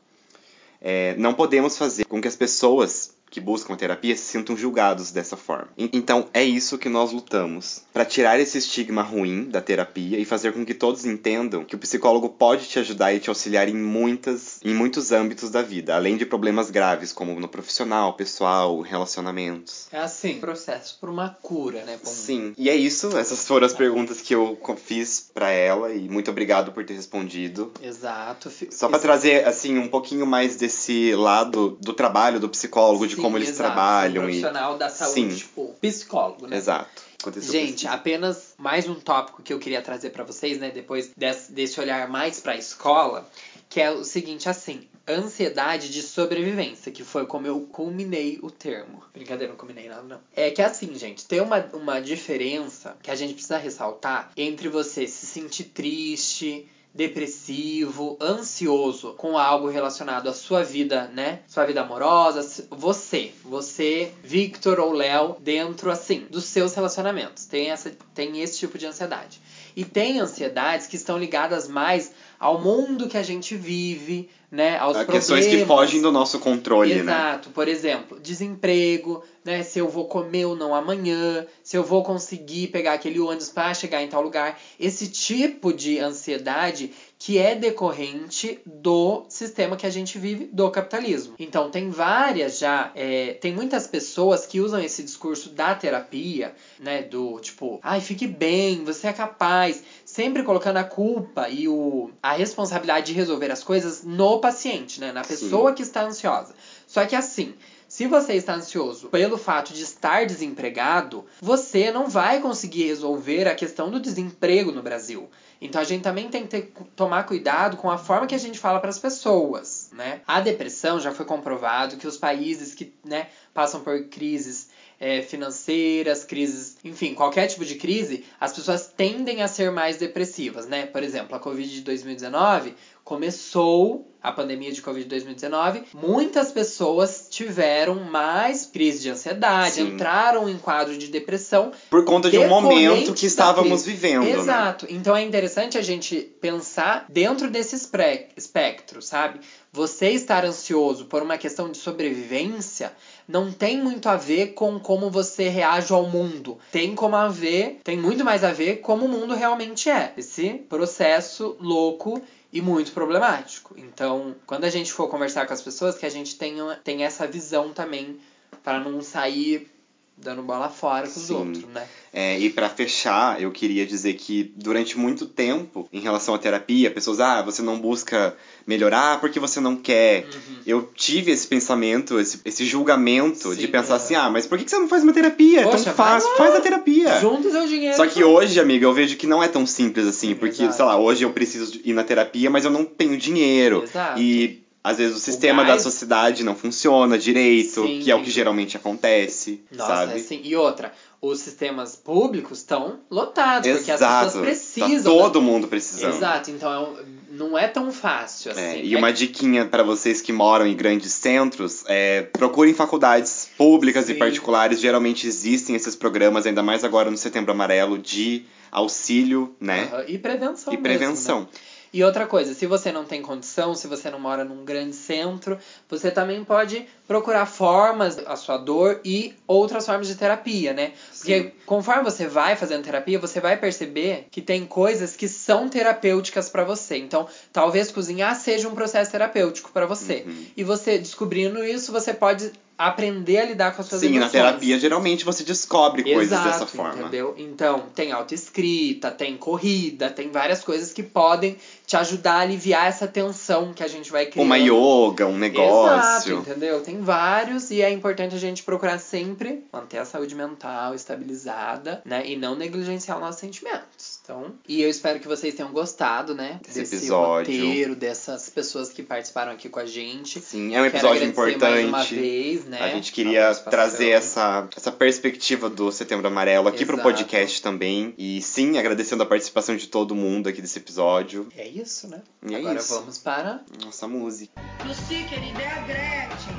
Speaker 2: É, não podemos fazer com que as pessoas que buscam terapia se sintam julgados dessa forma. Então é isso que nós lutamos, para tirar esse estigma ruim da terapia e fazer com que todos entendam que o psicólogo pode te ajudar e te auxiliar em muitas em muitos âmbitos da vida, além de problemas graves como no profissional, pessoal, relacionamentos.
Speaker 1: É assim, processo por uma cura, né? Pombo?
Speaker 2: Sim. E é isso, essas foram as perguntas que eu fiz para ela e muito obrigado por ter respondido.
Speaker 1: Exato.
Speaker 2: Só para trazer assim um pouquinho mais desse lado do trabalho do psicólogo, de
Speaker 1: Sim,
Speaker 2: como eles
Speaker 1: exato,
Speaker 2: trabalham
Speaker 1: um
Speaker 2: e
Speaker 1: profissional da saúde,
Speaker 2: Sim.
Speaker 1: tipo, psicólogo, né?
Speaker 2: Exato. aconteceu
Speaker 1: Gente,
Speaker 2: pesquisa.
Speaker 1: apenas mais um tópico que eu queria trazer pra vocês, né? Depois desse, desse olhar mais pra escola, que é o seguinte, assim, ansiedade de sobrevivência, que foi como eu culminei o termo. Brincadeira, não culminei nada, não. É que assim, gente, tem uma, uma diferença que a gente precisa ressaltar entre você se sentir triste, depressivo, ansioso com algo relacionado à sua vida, né? Sua vida amorosa, você, você, Victor ou Léo, dentro assim dos seus relacionamentos. Tem essa tem esse tipo de ansiedade. E tem ansiedades que estão ligadas mais ao mundo que a gente vive, né? Aos
Speaker 2: Há
Speaker 1: problemas.
Speaker 2: questões que fogem do nosso controle, né?
Speaker 1: Exato. Por exemplo, desemprego, né? Se eu vou comer ou não amanhã, se eu vou conseguir pegar aquele ônibus para chegar em tal lugar. Esse tipo de ansiedade que é decorrente do sistema que a gente vive, do capitalismo. Então, tem várias já, é, tem muitas pessoas que usam esse discurso da terapia, né? Do tipo, ai, fique bem, você é capaz. Sempre colocando a culpa e o, a responsabilidade de resolver as coisas no paciente, né? Na pessoa que está ansiosa. Só que assim, se você está ansioso pelo fato de estar desempregado, você não vai conseguir resolver a questão do desemprego no Brasil. Então a gente também tem que ter, tomar cuidado com a forma que a gente fala para as pessoas, né? A depressão já foi comprovado que os países que, né, passam por crises é, financeiras, crises, enfim, qualquer tipo de crise, as pessoas tendem a ser mais depressivas, né? Por exemplo, a Covid de 2019 começou a pandemia de Covid 2019, muitas pessoas tiveram mais crise de ansiedade,
Speaker 2: Sim.
Speaker 1: entraram em quadro de depressão
Speaker 2: Por conta de um momento que estávamos vivendo, né?
Speaker 1: Exato. Então é interessante a gente pensar dentro desse espectro, sabe? Você estar ansioso por uma questão de sobrevivência não tem muito a ver com como você reage ao mundo. Tem como a ver, tem muito mais a ver como o mundo realmente é. Esse processo louco e muito problemático. Então, quando a gente for conversar com as pessoas, que a gente tenha, tenha essa visão também para não sair dando bola fora com os
Speaker 2: Sim.
Speaker 1: outros, né?
Speaker 2: É, e pra fechar, eu queria dizer que durante muito tempo, em relação à terapia, pessoas, ah, você não busca melhorar porque você não quer.
Speaker 1: Uhum.
Speaker 2: Eu tive esse pensamento, esse, esse julgamento de
Speaker 1: Sim,
Speaker 2: pensar
Speaker 1: é.
Speaker 2: assim, ah, mas por que você não faz uma terapia? é
Speaker 1: Poxa,
Speaker 2: tão
Speaker 1: vai
Speaker 2: fácil,
Speaker 1: lá.
Speaker 2: faz a terapia.
Speaker 1: Junta seu dinheiro.
Speaker 2: Só que hoje, amiga, eu vejo que não é tão simples assim, porque,
Speaker 1: Exato.
Speaker 2: sei lá, hoje eu preciso ir na terapia, mas eu não tenho dinheiro.
Speaker 1: Exato.
Speaker 2: E às vezes o sistema da
Speaker 1: gás-
Speaker 2: sociedade não funciona direito,
Speaker 1: Sim,
Speaker 2: que é o
Speaker 1: sim.
Speaker 2: que geralmente acontece,
Speaker 1: Nossa,
Speaker 2: sabe?
Speaker 1: assim, e outra, os sistemas públicos estão lotados, porque as
Speaker 2: Exato.
Speaker 1: pessoas precisam.
Speaker 2: Tá todo mundo precisando.
Speaker 1: Exato, então é não é tão fácil assim.
Speaker 2: É, e
Speaker 1: É
Speaker 2: uma diquinha pra vocês que moram em grandes centros, é, procurem faculdades públicas
Speaker 1: Sim.
Speaker 2: e particulares. Geralmente existem esses programas, ainda mais agora no Setembro Amarelo, de auxílio, né?
Speaker 1: Aham, E prevenção
Speaker 2: E
Speaker 1: mesmo,
Speaker 2: prevenção.
Speaker 1: né? E outra coisa, se você não tem condição, se você não mora num grande centro, você também pode procurar formas a sua dor e outras formas de terapia, né? Porque
Speaker 2: Sim.
Speaker 1: conforme você vai fazendo terapia, você vai perceber que tem coisas que são terapêuticas pra você. Então, talvez cozinhar seja um processo terapêutico pra você.
Speaker 2: Uhum.
Speaker 1: E você descobrindo isso, você pode aprender a lidar com as suas
Speaker 2: Sim, na
Speaker 1: emoções.
Speaker 2: terapia geralmente você descobre coisas
Speaker 1: Exato,
Speaker 2: dessa forma.
Speaker 1: Entendeu? Então, tem autoescrita, tem corrida, tem várias coisas que podem te ajudar a aliviar essa tensão que a gente vai criando.
Speaker 2: Uma yoga, um
Speaker 1: Exato,
Speaker 2: negócio.
Speaker 1: entendeu? Tem vários e é importante a gente procurar sempre manter a saúde mental estabilizada, né? E não negligenciar os nossos sentimentos. Então, e eu espero que vocês tenham gostado, né?
Speaker 2: Desse
Speaker 1: desse
Speaker 2: episódio.
Speaker 1: roteiro, dessas pessoas que participaram aqui com a gente.
Speaker 2: Sim, é um episódio importante.
Speaker 1: Mais uma vez, né?
Speaker 2: A gente queria trazer essa, essa perspectiva do Setembro Amarelo aqui pro
Speaker 1: Exato.
Speaker 2: podcast também. E sim, agradecendo a participação de todo mundo aqui desse episódio.
Speaker 1: É isso, né?
Speaker 2: E é
Speaker 1: Agora
Speaker 2: isso.
Speaker 1: vamos para
Speaker 2: Nossa música.
Speaker 4: Lucy, querida, é a Gretchen.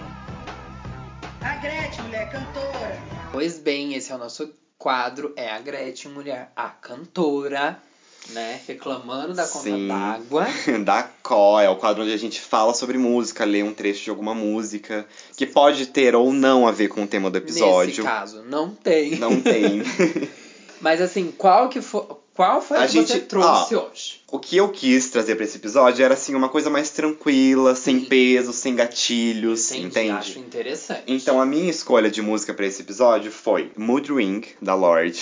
Speaker 4: A Gretchen, mulher cantora.
Speaker 1: Pois bem, esse é o nosso quadro, é a Gretchen Mulher, a cantora, né? Reclamando da conta d'água. <laughs>
Speaker 2: da Có, é o quadro onde a gente fala sobre música, lê um trecho de alguma música, que pode ter ou não a ver com o tema do
Speaker 1: Nesse
Speaker 2: episódio.
Speaker 1: caso, não tem.
Speaker 2: Não tem. <laughs>
Speaker 1: Mas assim, qual que foi, qual foi
Speaker 2: A
Speaker 1: que você
Speaker 2: gente-
Speaker 1: trouxe hoje?
Speaker 2: o que eu quis trazer pra esse episódio era assim uma coisa mais tranquila, sem
Speaker 1: Sim.
Speaker 2: peso, sem gatilhos,
Speaker 1: Entendi,
Speaker 2: entende?
Speaker 1: Acho interessante.
Speaker 2: Então a minha escolha de música pra esse episódio foi Mood Ring, da Lorde.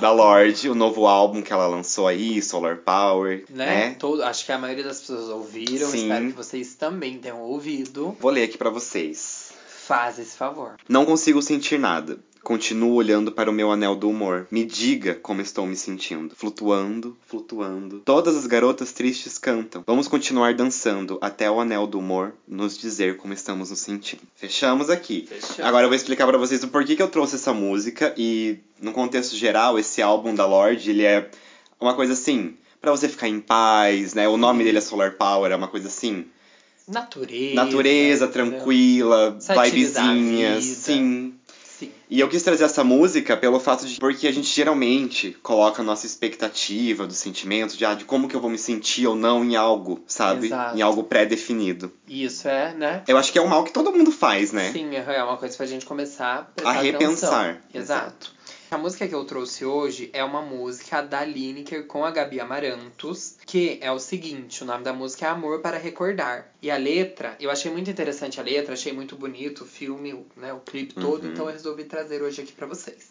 Speaker 2: da Lorde, o novo álbum que ela lançou aí, Solar Power,
Speaker 1: né?
Speaker 2: né?
Speaker 1: Todo, acho que a maioria das pessoas ouviram,
Speaker 2: Sim.
Speaker 1: espero que vocês também tenham ouvido.
Speaker 2: Vou ler aqui pra vocês.
Speaker 1: Faz esse favor.
Speaker 2: Não consigo sentir nada. Continuo olhando para o meu anel do humor. Me diga como estou me sentindo. Flutuando, flutuando. Todas as garotas tristes cantam. Vamos continuar dançando até o anel do humor nos dizer como estamos nos sentindo. Fechamos aqui.
Speaker 1: Fechamos.
Speaker 2: Agora eu vou explicar para vocês o porquê que eu trouxe essa música e, no contexto geral, esse álbum da Lorde, ele é uma coisa assim, para você ficar em paz, né? O nome dele é Solar Power, é uma coisa assim,
Speaker 1: Natureza.
Speaker 2: natureza, tranquila, vibezinha, sim. E eu quis trazer essa música pelo fato de porque a gente geralmente coloca a nossa expectativa dos sentimentos, de, ah, de como que eu vou me sentir ou não em algo, sabe?
Speaker 1: Exato.
Speaker 2: Em algo pré-definido.
Speaker 1: Isso é, né?
Speaker 2: Eu acho que é um mal que todo mundo faz, né?
Speaker 1: Sim, é uma coisa pra gente começar a
Speaker 2: A repensar.
Speaker 1: atenção. Exato. A música que eu trouxe hoje é uma música da Lineker com a Gabi Amarantos, que é o seguinte, o nome da música é Amor para Recordar. E a letra, eu achei muito interessante a letra, achei muito bonito o filme, o- né, o clipe todo,
Speaker 2: Uhum.
Speaker 1: então eu resolvi trazer hoje aqui pra vocês.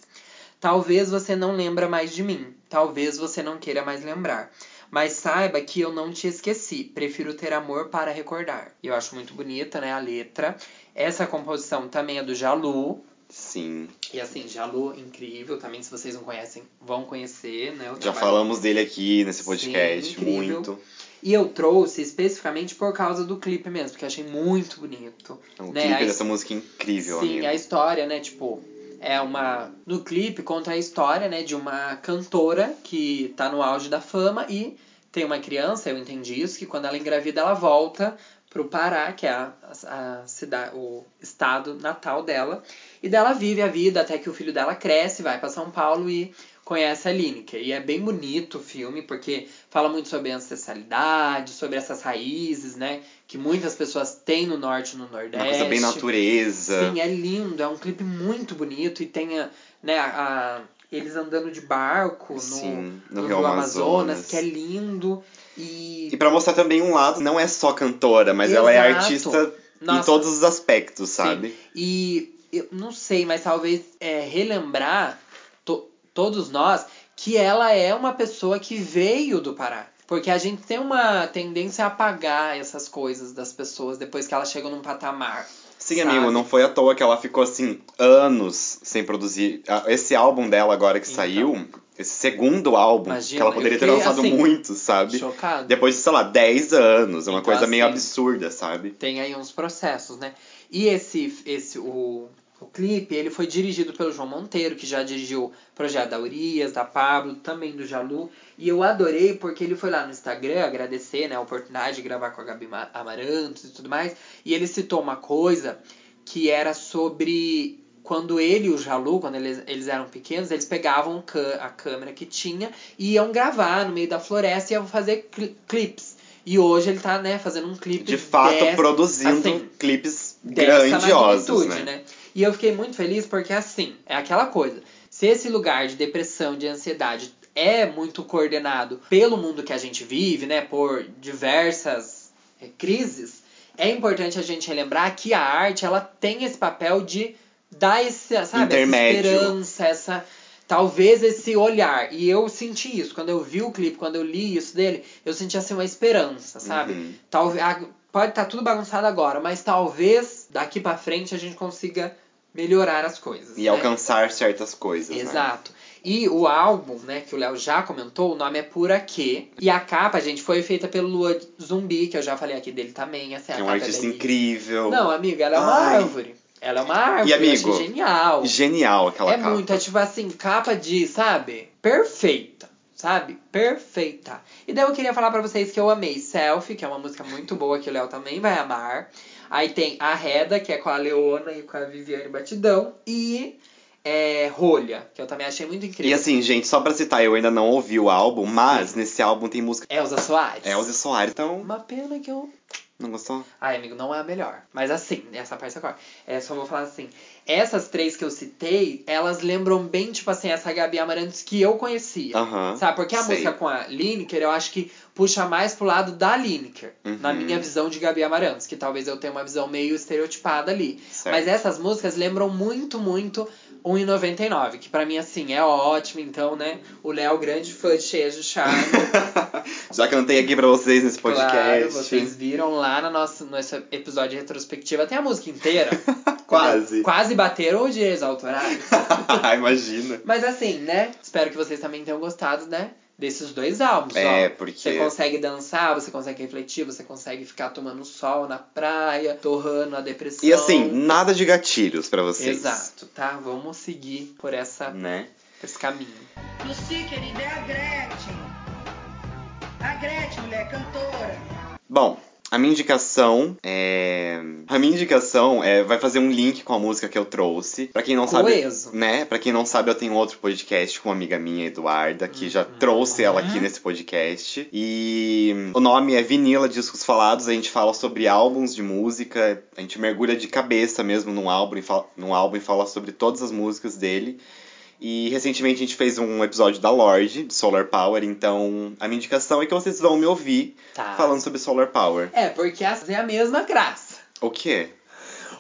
Speaker 1: Talvez você não lembra mais de mim, talvez você não queira mais lembrar. Mas saiba que eu não te esqueci, prefiro ter amor para recordar. Eu acho muito bonita, né, a letra. Essa composição também é do Jalu.
Speaker 2: Sim.
Speaker 1: E assim, Jalu, incrível. Também, se vocês não conhecem, vão conhecer, né?
Speaker 2: Já
Speaker 1: trabalho.
Speaker 2: falamos dele aqui nesse podcast,
Speaker 1: Sim,
Speaker 2: muito.
Speaker 1: E eu trouxe especificamente por causa do clipe mesmo, porque achei muito bonito.
Speaker 2: O
Speaker 1: né?
Speaker 2: clipe
Speaker 1: A
Speaker 2: dessa música é incrível,
Speaker 1: Sim,
Speaker 2: amigo.
Speaker 1: a história, né, tipo, é uma. No clipe conta a história, né, de uma cantora que tá no auge da fama e tem uma criança, eu entendi isso, que quando ela engravida, ela volta pro Pará, que é a, a, a cidade, o estado natal dela. E dela vive a vida até que o filho dela cresce, vai pra São Paulo e conhece a Lineker. E é bem bonito o filme, porque fala muito sobre a ancestralidade, sobre essas raízes, né? Que muitas pessoas têm no norte e no nordeste.
Speaker 2: Uma coisa bem natureza.
Speaker 1: Sim, é lindo, é um clipe muito bonito e tem a, né, a, eles andando de barco no,
Speaker 2: Sim, no
Speaker 1: no
Speaker 2: Rio
Speaker 1: Rio
Speaker 2: Amazonas.
Speaker 1: Amazonas, que é lindo. E,
Speaker 2: E pra mostrar também um lado, não é só cantora, mas ela é
Speaker 1: Exato.
Speaker 2: artista em
Speaker 1: Nossa.
Speaker 2: todos os aspectos,
Speaker 1: Sim.
Speaker 2: sabe?
Speaker 1: e eu não sei, mas talvez é, relembrar to- todos nós que ela é uma pessoa que veio do Pará. Porque a gente tem uma tendência a apagar essas coisas das pessoas depois que elas chegam num patamar.
Speaker 2: Sim,
Speaker 1: sabe?
Speaker 2: amigo, não foi à toa que ela ficou assim anos sem produzir. Esse álbum dela agora que
Speaker 1: Então.
Speaker 2: saiu, esse segundo álbum,
Speaker 1: Imagina,
Speaker 2: que ela poderia ter
Speaker 1: fiquei,
Speaker 2: lançado
Speaker 1: assim,
Speaker 2: muito, sabe?
Speaker 1: Chocado.
Speaker 2: Depois de, sei lá, 10 anos. É uma
Speaker 1: Então,
Speaker 2: coisa meio
Speaker 1: assim,
Speaker 2: absurda, sabe?
Speaker 1: tem aí uns processos, né? E esse, esse o, o clipe, ele foi dirigido pelo João Monteiro, que já dirigiu o Projeto da Urias, da Pablo, também do Jalu. E eu adorei porque ele foi lá no Instagram agradecer né, a oportunidade de gravar com a Gabi Ma- Amarantos e tudo mais. E ele citou uma coisa que era sobre quando ele e o Jalu, quando eles, eles eram pequenos, eles pegavam a câmera que tinha e iam gravar no meio da floresta e iam fazer cli- clipes. E hoje ele tá, né, fazendo um clipe
Speaker 2: De fato,
Speaker 1: dessa-
Speaker 2: produzindo
Speaker 1: assim,
Speaker 2: clipes grandiosos,
Speaker 1: magnitude,
Speaker 2: né?
Speaker 1: E eu fiquei muito feliz porque, assim, é aquela coisa. Se esse lugar de depressão, de ansiedade é muito coordenado pelo mundo que a gente vive, né? Por diversas eh, crises, é importante a gente relembrar que a arte, ela tem esse papel de dar esse, sabe, essa esperança, essa... Talvez esse olhar. E eu senti isso. Quando eu vi o clipe, quando eu li isso dele, eu senti assim uma esperança, sabe?
Speaker 2: Uhum.
Speaker 1: Talvez pode estar tudo bagunçado agora, mas talvez daqui pra frente a gente consiga melhorar as coisas.
Speaker 2: E
Speaker 1: né?
Speaker 2: alcançar certas coisas, né?
Speaker 1: Exato. E o álbum, né, que o Léo já comentou, o nome é Por Aqui. E a capa, gente, foi feita pelo Lua Zumbi, que eu já falei aqui dele também. Essa é
Speaker 2: Que
Speaker 1: a
Speaker 2: é um artista
Speaker 1: dele.
Speaker 2: incrível.
Speaker 1: Não, amiga, ela é uma
Speaker 2: Ai.
Speaker 1: árvore. Ela é uma árvore.
Speaker 2: E, amigo,
Speaker 1: eu achei genial.
Speaker 2: Genial aquela
Speaker 1: É
Speaker 2: capa.
Speaker 1: muito, é tipo assim, capa de, sabe? Perfeita. Sabe? Perfeita. E daí eu queria falar pra vocês que eu amei Selfie, que é uma música muito boa que o Léo também vai amar. Aí tem a Reda, que é com a Leona e com a Viviane Batidão. E é, Rolha, que eu também achei muito incrível.
Speaker 2: E assim, gente, só pra citar, eu ainda não ouvi o álbum, mas nesse álbum tem música
Speaker 1: Elza Soares.
Speaker 2: Elza Soares. Então,
Speaker 1: Uma pena que eu
Speaker 2: não gostou?
Speaker 1: Ai, amigo, não é a melhor. Mas assim, essa parte agora. É, só vou falar assim. Essas três que eu citei, elas lembram bem, tipo assim, essa Gabi Amarantos que eu conhecia. Sabe? Porque a
Speaker 2: sei.
Speaker 1: música com a Lineker, eu acho que puxa mais pro lado da Lineker.
Speaker 2: Uhum.
Speaker 1: Na minha visão de Gabi Amarantos. Que talvez eu tenha uma visão meio estereotipada ali.
Speaker 2: Certo.
Speaker 1: Mas essas músicas lembram muito, muito 1,99. Que pra mim, assim, é ótimo. Então, né? O Léo, grande fã de Cheia de Charme. <laughs>
Speaker 2: Já cantei aqui pra vocês nesse podcast.
Speaker 1: Claro, vocês viram lá no nosso, nosso episódio de retrospectiva, tem a música inteira. <laughs>
Speaker 2: Quase.
Speaker 1: Quase bateram os direitos autorais. <laughs>
Speaker 2: Imagina.
Speaker 1: Mas assim, né? Espero que vocês também tenham gostado, né? Desses dois álbuns,
Speaker 2: É,
Speaker 1: ó.
Speaker 2: porque-
Speaker 1: Você consegue dançar, você consegue refletir, você consegue ficar tomando sol na praia, torrando a depressão.
Speaker 2: E assim, nada de gatilhos pra vocês.
Speaker 1: Exato, tá? Vamos seguir por essa,
Speaker 2: Né?
Speaker 1: esse caminho.
Speaker 4: Lucy, querida, é a Gretchen. A Gretchen, mulher, cantora.
Speaker 2: Bom, a minha indicação é. A minha indicação é vai fazer um link com a música que eu trouxe. Pra quem não
Speaker 1: Coeso.
Speaker 2: sabe, né? Para quem não sabe, eu tenho outro podcast com uma amiga minha, Eduarda, que já trouxe ela aqui nesse podcast. E o nome é Vinila Discos Falados. A gente fala sobre álbuns de música. A gente mergulha de cabeça mesmo num álbum e fala, num álbum e fala sobre todas as músicas dele. E recentemente a gente fez um episódio da Lorde, de Solar Power, então a minha indicação é que vocês vão me ouvir
Speaker 1: Tá.
Speaker 2: falando sobre Solar Power.
Speaker 1: É, porque essa é a mesma graça.
Speaker 2: O quê?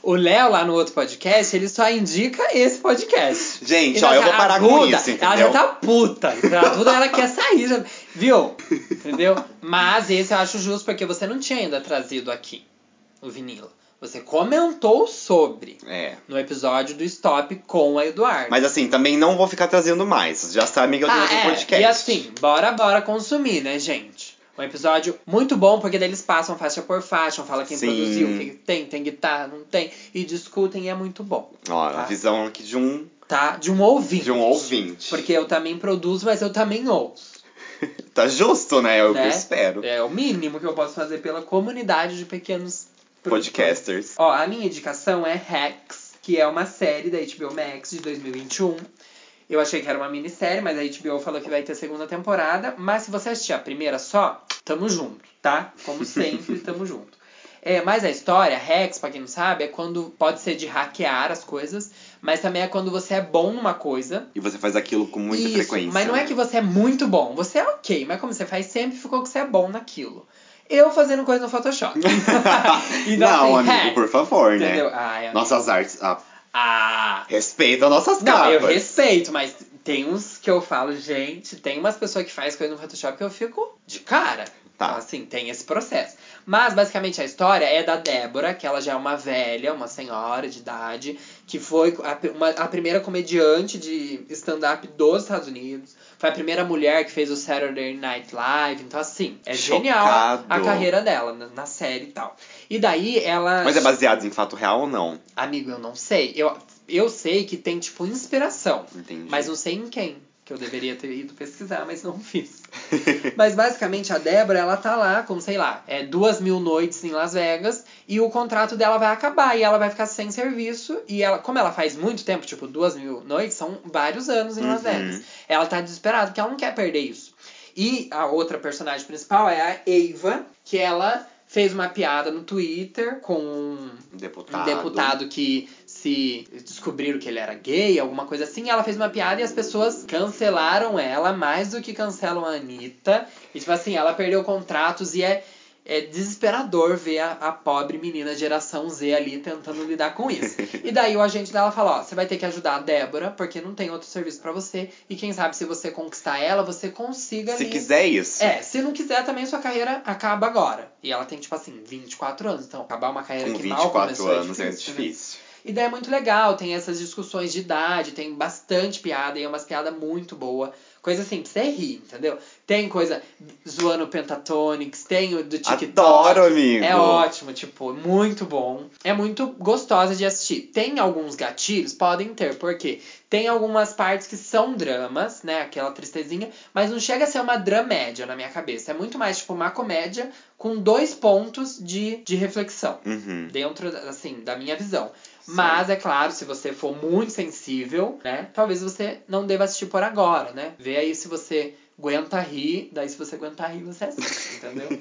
Speaker 1: O Léo, lá no outro podcast, ele só indica esse podcast. <laughs>
Speaker 2: Gente, ó, eu vou parar
Speaker 1: a
Speaker 2: com isso,
Speaker 1: Ela já
Speaker 2: entendeu?
Speaker 1: tá puta. A Duda, ela quer sair, já, viu? Entendeu? Mas esse eu acho justo porque você não tinha ainda trazido aqui o vinilo. Você comentou sobre
Speaker 2: É.
Speaker 1: no episódio do Stop com a Eduardo.
Speaker 2: Mas assim, também não vou ficar trazendo mais. Já sabem que eu tenho
Speaker 1: ah,
Speaker 2: outro
Speaker 1: é.
Speaker 2: podcast.
Speaker 1: E assim, bora, bora consumir, né, gente? Um episódio muito bom, porque daí eles passam faixa por faixa, falam quem
Speaker 2: Sim.
Speaker 1: produziu, o que tem, tem guitarra, não tem, e discutem e é muito bom.
Speaker 2: Ó,
Speaker 1: Tá.
Speaker 2: a visão aqui de um,
Speaker 1: Tá? De um ouvinte.
Speaker 2: de um ouvinte.
Speaker 1: Porque eu também produzo, mas eu também ouço. <laughs>
Speaker 2: Tá justo, né? É o que
Speaker 1: Né?
Speaker 2: eu espero.
Speaker 1: É o mínimo que eu posso fazer pela comunidade de pequenos.
Speaker 2: Podcasters.
Speaker 1: Ó, a minha indicação é Hacks, que é uma série da HBO Max de 2021. Eu achei que era uma minissérie, mas a HBO falou que vai ter segunda temporada. Mas se você assistir a primeira só, tamo junto, tá? Como sempre, <laughs> tamo junto. É, mas a história, Hacks, pra quem não sabe, é quando pode ser de hackear as coisas, mas também é quando você é bom numa coisa
Speaker 2: E você faz aquilo com muita
Speaker 1: isso,
Speaker 2: frequência.
Speaker 1: mas não é
Speaker 2: né?
Speaker 1: que você é muito bom. Você é ok, mas como você faz sempre, ficou que você é bom naquilo. Eu fazendo coisa no Photoshop. <laughs> Então,
Speaker 2: não,
Speaker 1: assim,
Speaker 2: amigo,
Speaker 1: é,
Speaker 2: por favor,
Speaker 1: Entendeu?
Speaker 2: né?
Speaker 1: É,
Speaker 2: Nossas artes. Ah,
Speaker 1: ah.
Speaker 2: respeita nossas
Speaker 1: Não,
Speaker 2: capas.
Speaker 1: eu respeito, mas tem uns que eu falo, gente, tem umas pessoas que faz coisa no Photoshop que eu fico de cara.
Speaker 2: Tá.
Speaker 1: Então, assim, tem esse processo. Mas, basicamente, a história é da Débora, que ela já é uma velha, uma senhora de idade, que foi a, uma- a primeira comediante de stand-up dos Estados Unidos. Foi a primeira mulher que fez o Saturday Night Live. Então, assim, é genial a,
Speaker 2: Chocado.
Speaker 1: a carreira dela na, na série e tal. E daí ela.
Speaker 2: Mas é baseado em fato real ou não?
Speaker 1: Amigo, eu não sei. Eu, eu sei que tem, tipo, inspiração.
Speaker 2: Entendi.
Speaker 1: Mas não sei em quem. Que eu deveria ter ido pesquisar, mas não fiz. <laughs> mas basicamente a Débora, ela tá lá com, sei lá, é, duas mil noites em Las Vegas e o contrato dela vai acabar e ela vai ficar sem serviço. E ela, como ela faz muito tempo, tipo, duas mil noites, são vários anos em Las
Speaker 2: Uhum.
Speaker 1: Vegas. Ela tá desesperada porque ela não quer perder isso. E a outra personagem principal é a Eva, que ela fez uma piada no Twitter com um
Speaker 2: Deputado.
Speaker 1: um deputado que se descobriram que ele era gay, alguma coisa assim, ela fez uma piada e as pessoas cancelaram ela mais do que cancelam a Anitta. E tipo assim, ela perdeu contratos e é, é desesperador ver a, a pobre menina geração Z ali tentando lidar com isso. <laughs> E daí o agente dela fala, ó, você vai ter que ajudar a Débora, porque não tem outro serviço pra você. E quem sabe se você conquistar ela, você consiga
Speaker 2: Se
Speaker 1: ali...
Speaker 2: quiser isso.
Speaker 1: É, se não quiser também sua carreira acaba agora. E ela tem, tipo assim, 24 anos. Então, acabar uma carreira
Speaker 2: Com
Speaker 1: que mal
Speaker 2: 24
Speaker 1: começou
Speaker 2: anos
Speaker 1: é
Speaker 2: é
Speaker 1: difícil, né?
Speaker 2: difícil.
Speaker 1: E daí é muito legal, tem essas discussões de idade, tem bastante piada, e é umas piadas muito boa. Coisa assim, pra você rir, entendeu? Tem coisa zoando Pentatonix, tem o do TikTok.
Speaker 2: Adoro, amigo.
Speaker 1: É ótimo, tipo, muito bom. É muito gostosa de assistir. Tem alguns gatilhos? Podem ter, porque tem algumas partes que são dramas, né? Aquela tristezinha, mas não chega a ser uma dramédia na minha cabeça. É muito mais, tipo, uma comédia com dois pontos de, de reflexão
Speaker 2: Uhum.
Speaker 1: dentro, assim, da minha visão. Mas, é claro, se você for muito sensível, né? Talvez você não deva assistir por agora, né? Vê aí se você aguenta rir, daí se você aguentar rir, você assiste, entendeu?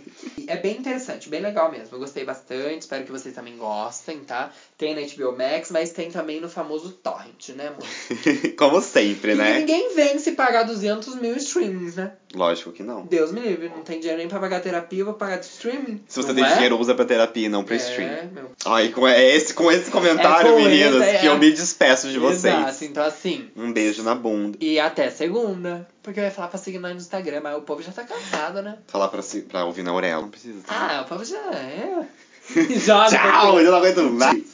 Speaker 1: É bem interessante, bem legal mesmo. Eu gostei bastante, espero que vocês também gostem, tá? Tem na HBO Max, mas tem também no famoso Torrent, né, amor? <laughs>
Speaker 2: Como sempre,
Speaker 1: E
Speaker 2: né?
Speaker 1: ninguém vence pagar 200 mil streamings, né?
Speaker 2: Lógico que não.
Speaker 1: Deus me livre, não tem dinheiro nem pra pagar terapia, eu vou pagar de streaming.
Speaker 2: Se você tem
Speaker 1: é?
Speaker 2: dinheiro, usa pra terapia e não pra
Speaker 1: É,
Speaker 2: stream.
Speaker 1: meu
Speaker 2: Ai, com é esse, com esse comentário,
Speaker 1: É com
Speaker 2: meninas,
Speaker 1: esse, é.
Speaker 2: que eu me despeço de vocês.
Speaker 1: Exato, então assim.
Speaker 2: Um beijo na bunda.
Speaker 1: E até segunda. Porque eu ia falar pra seguir nós no Instagram, mas o povo já tá cansado, né?
Speaker 2: Falar pra, pra ouvir na orelha. Não precisa. tá?
Speaker 1: Ah, o povo já é. <laughs> Joga.
Speaker 2: Tchau, eu não aguento mais.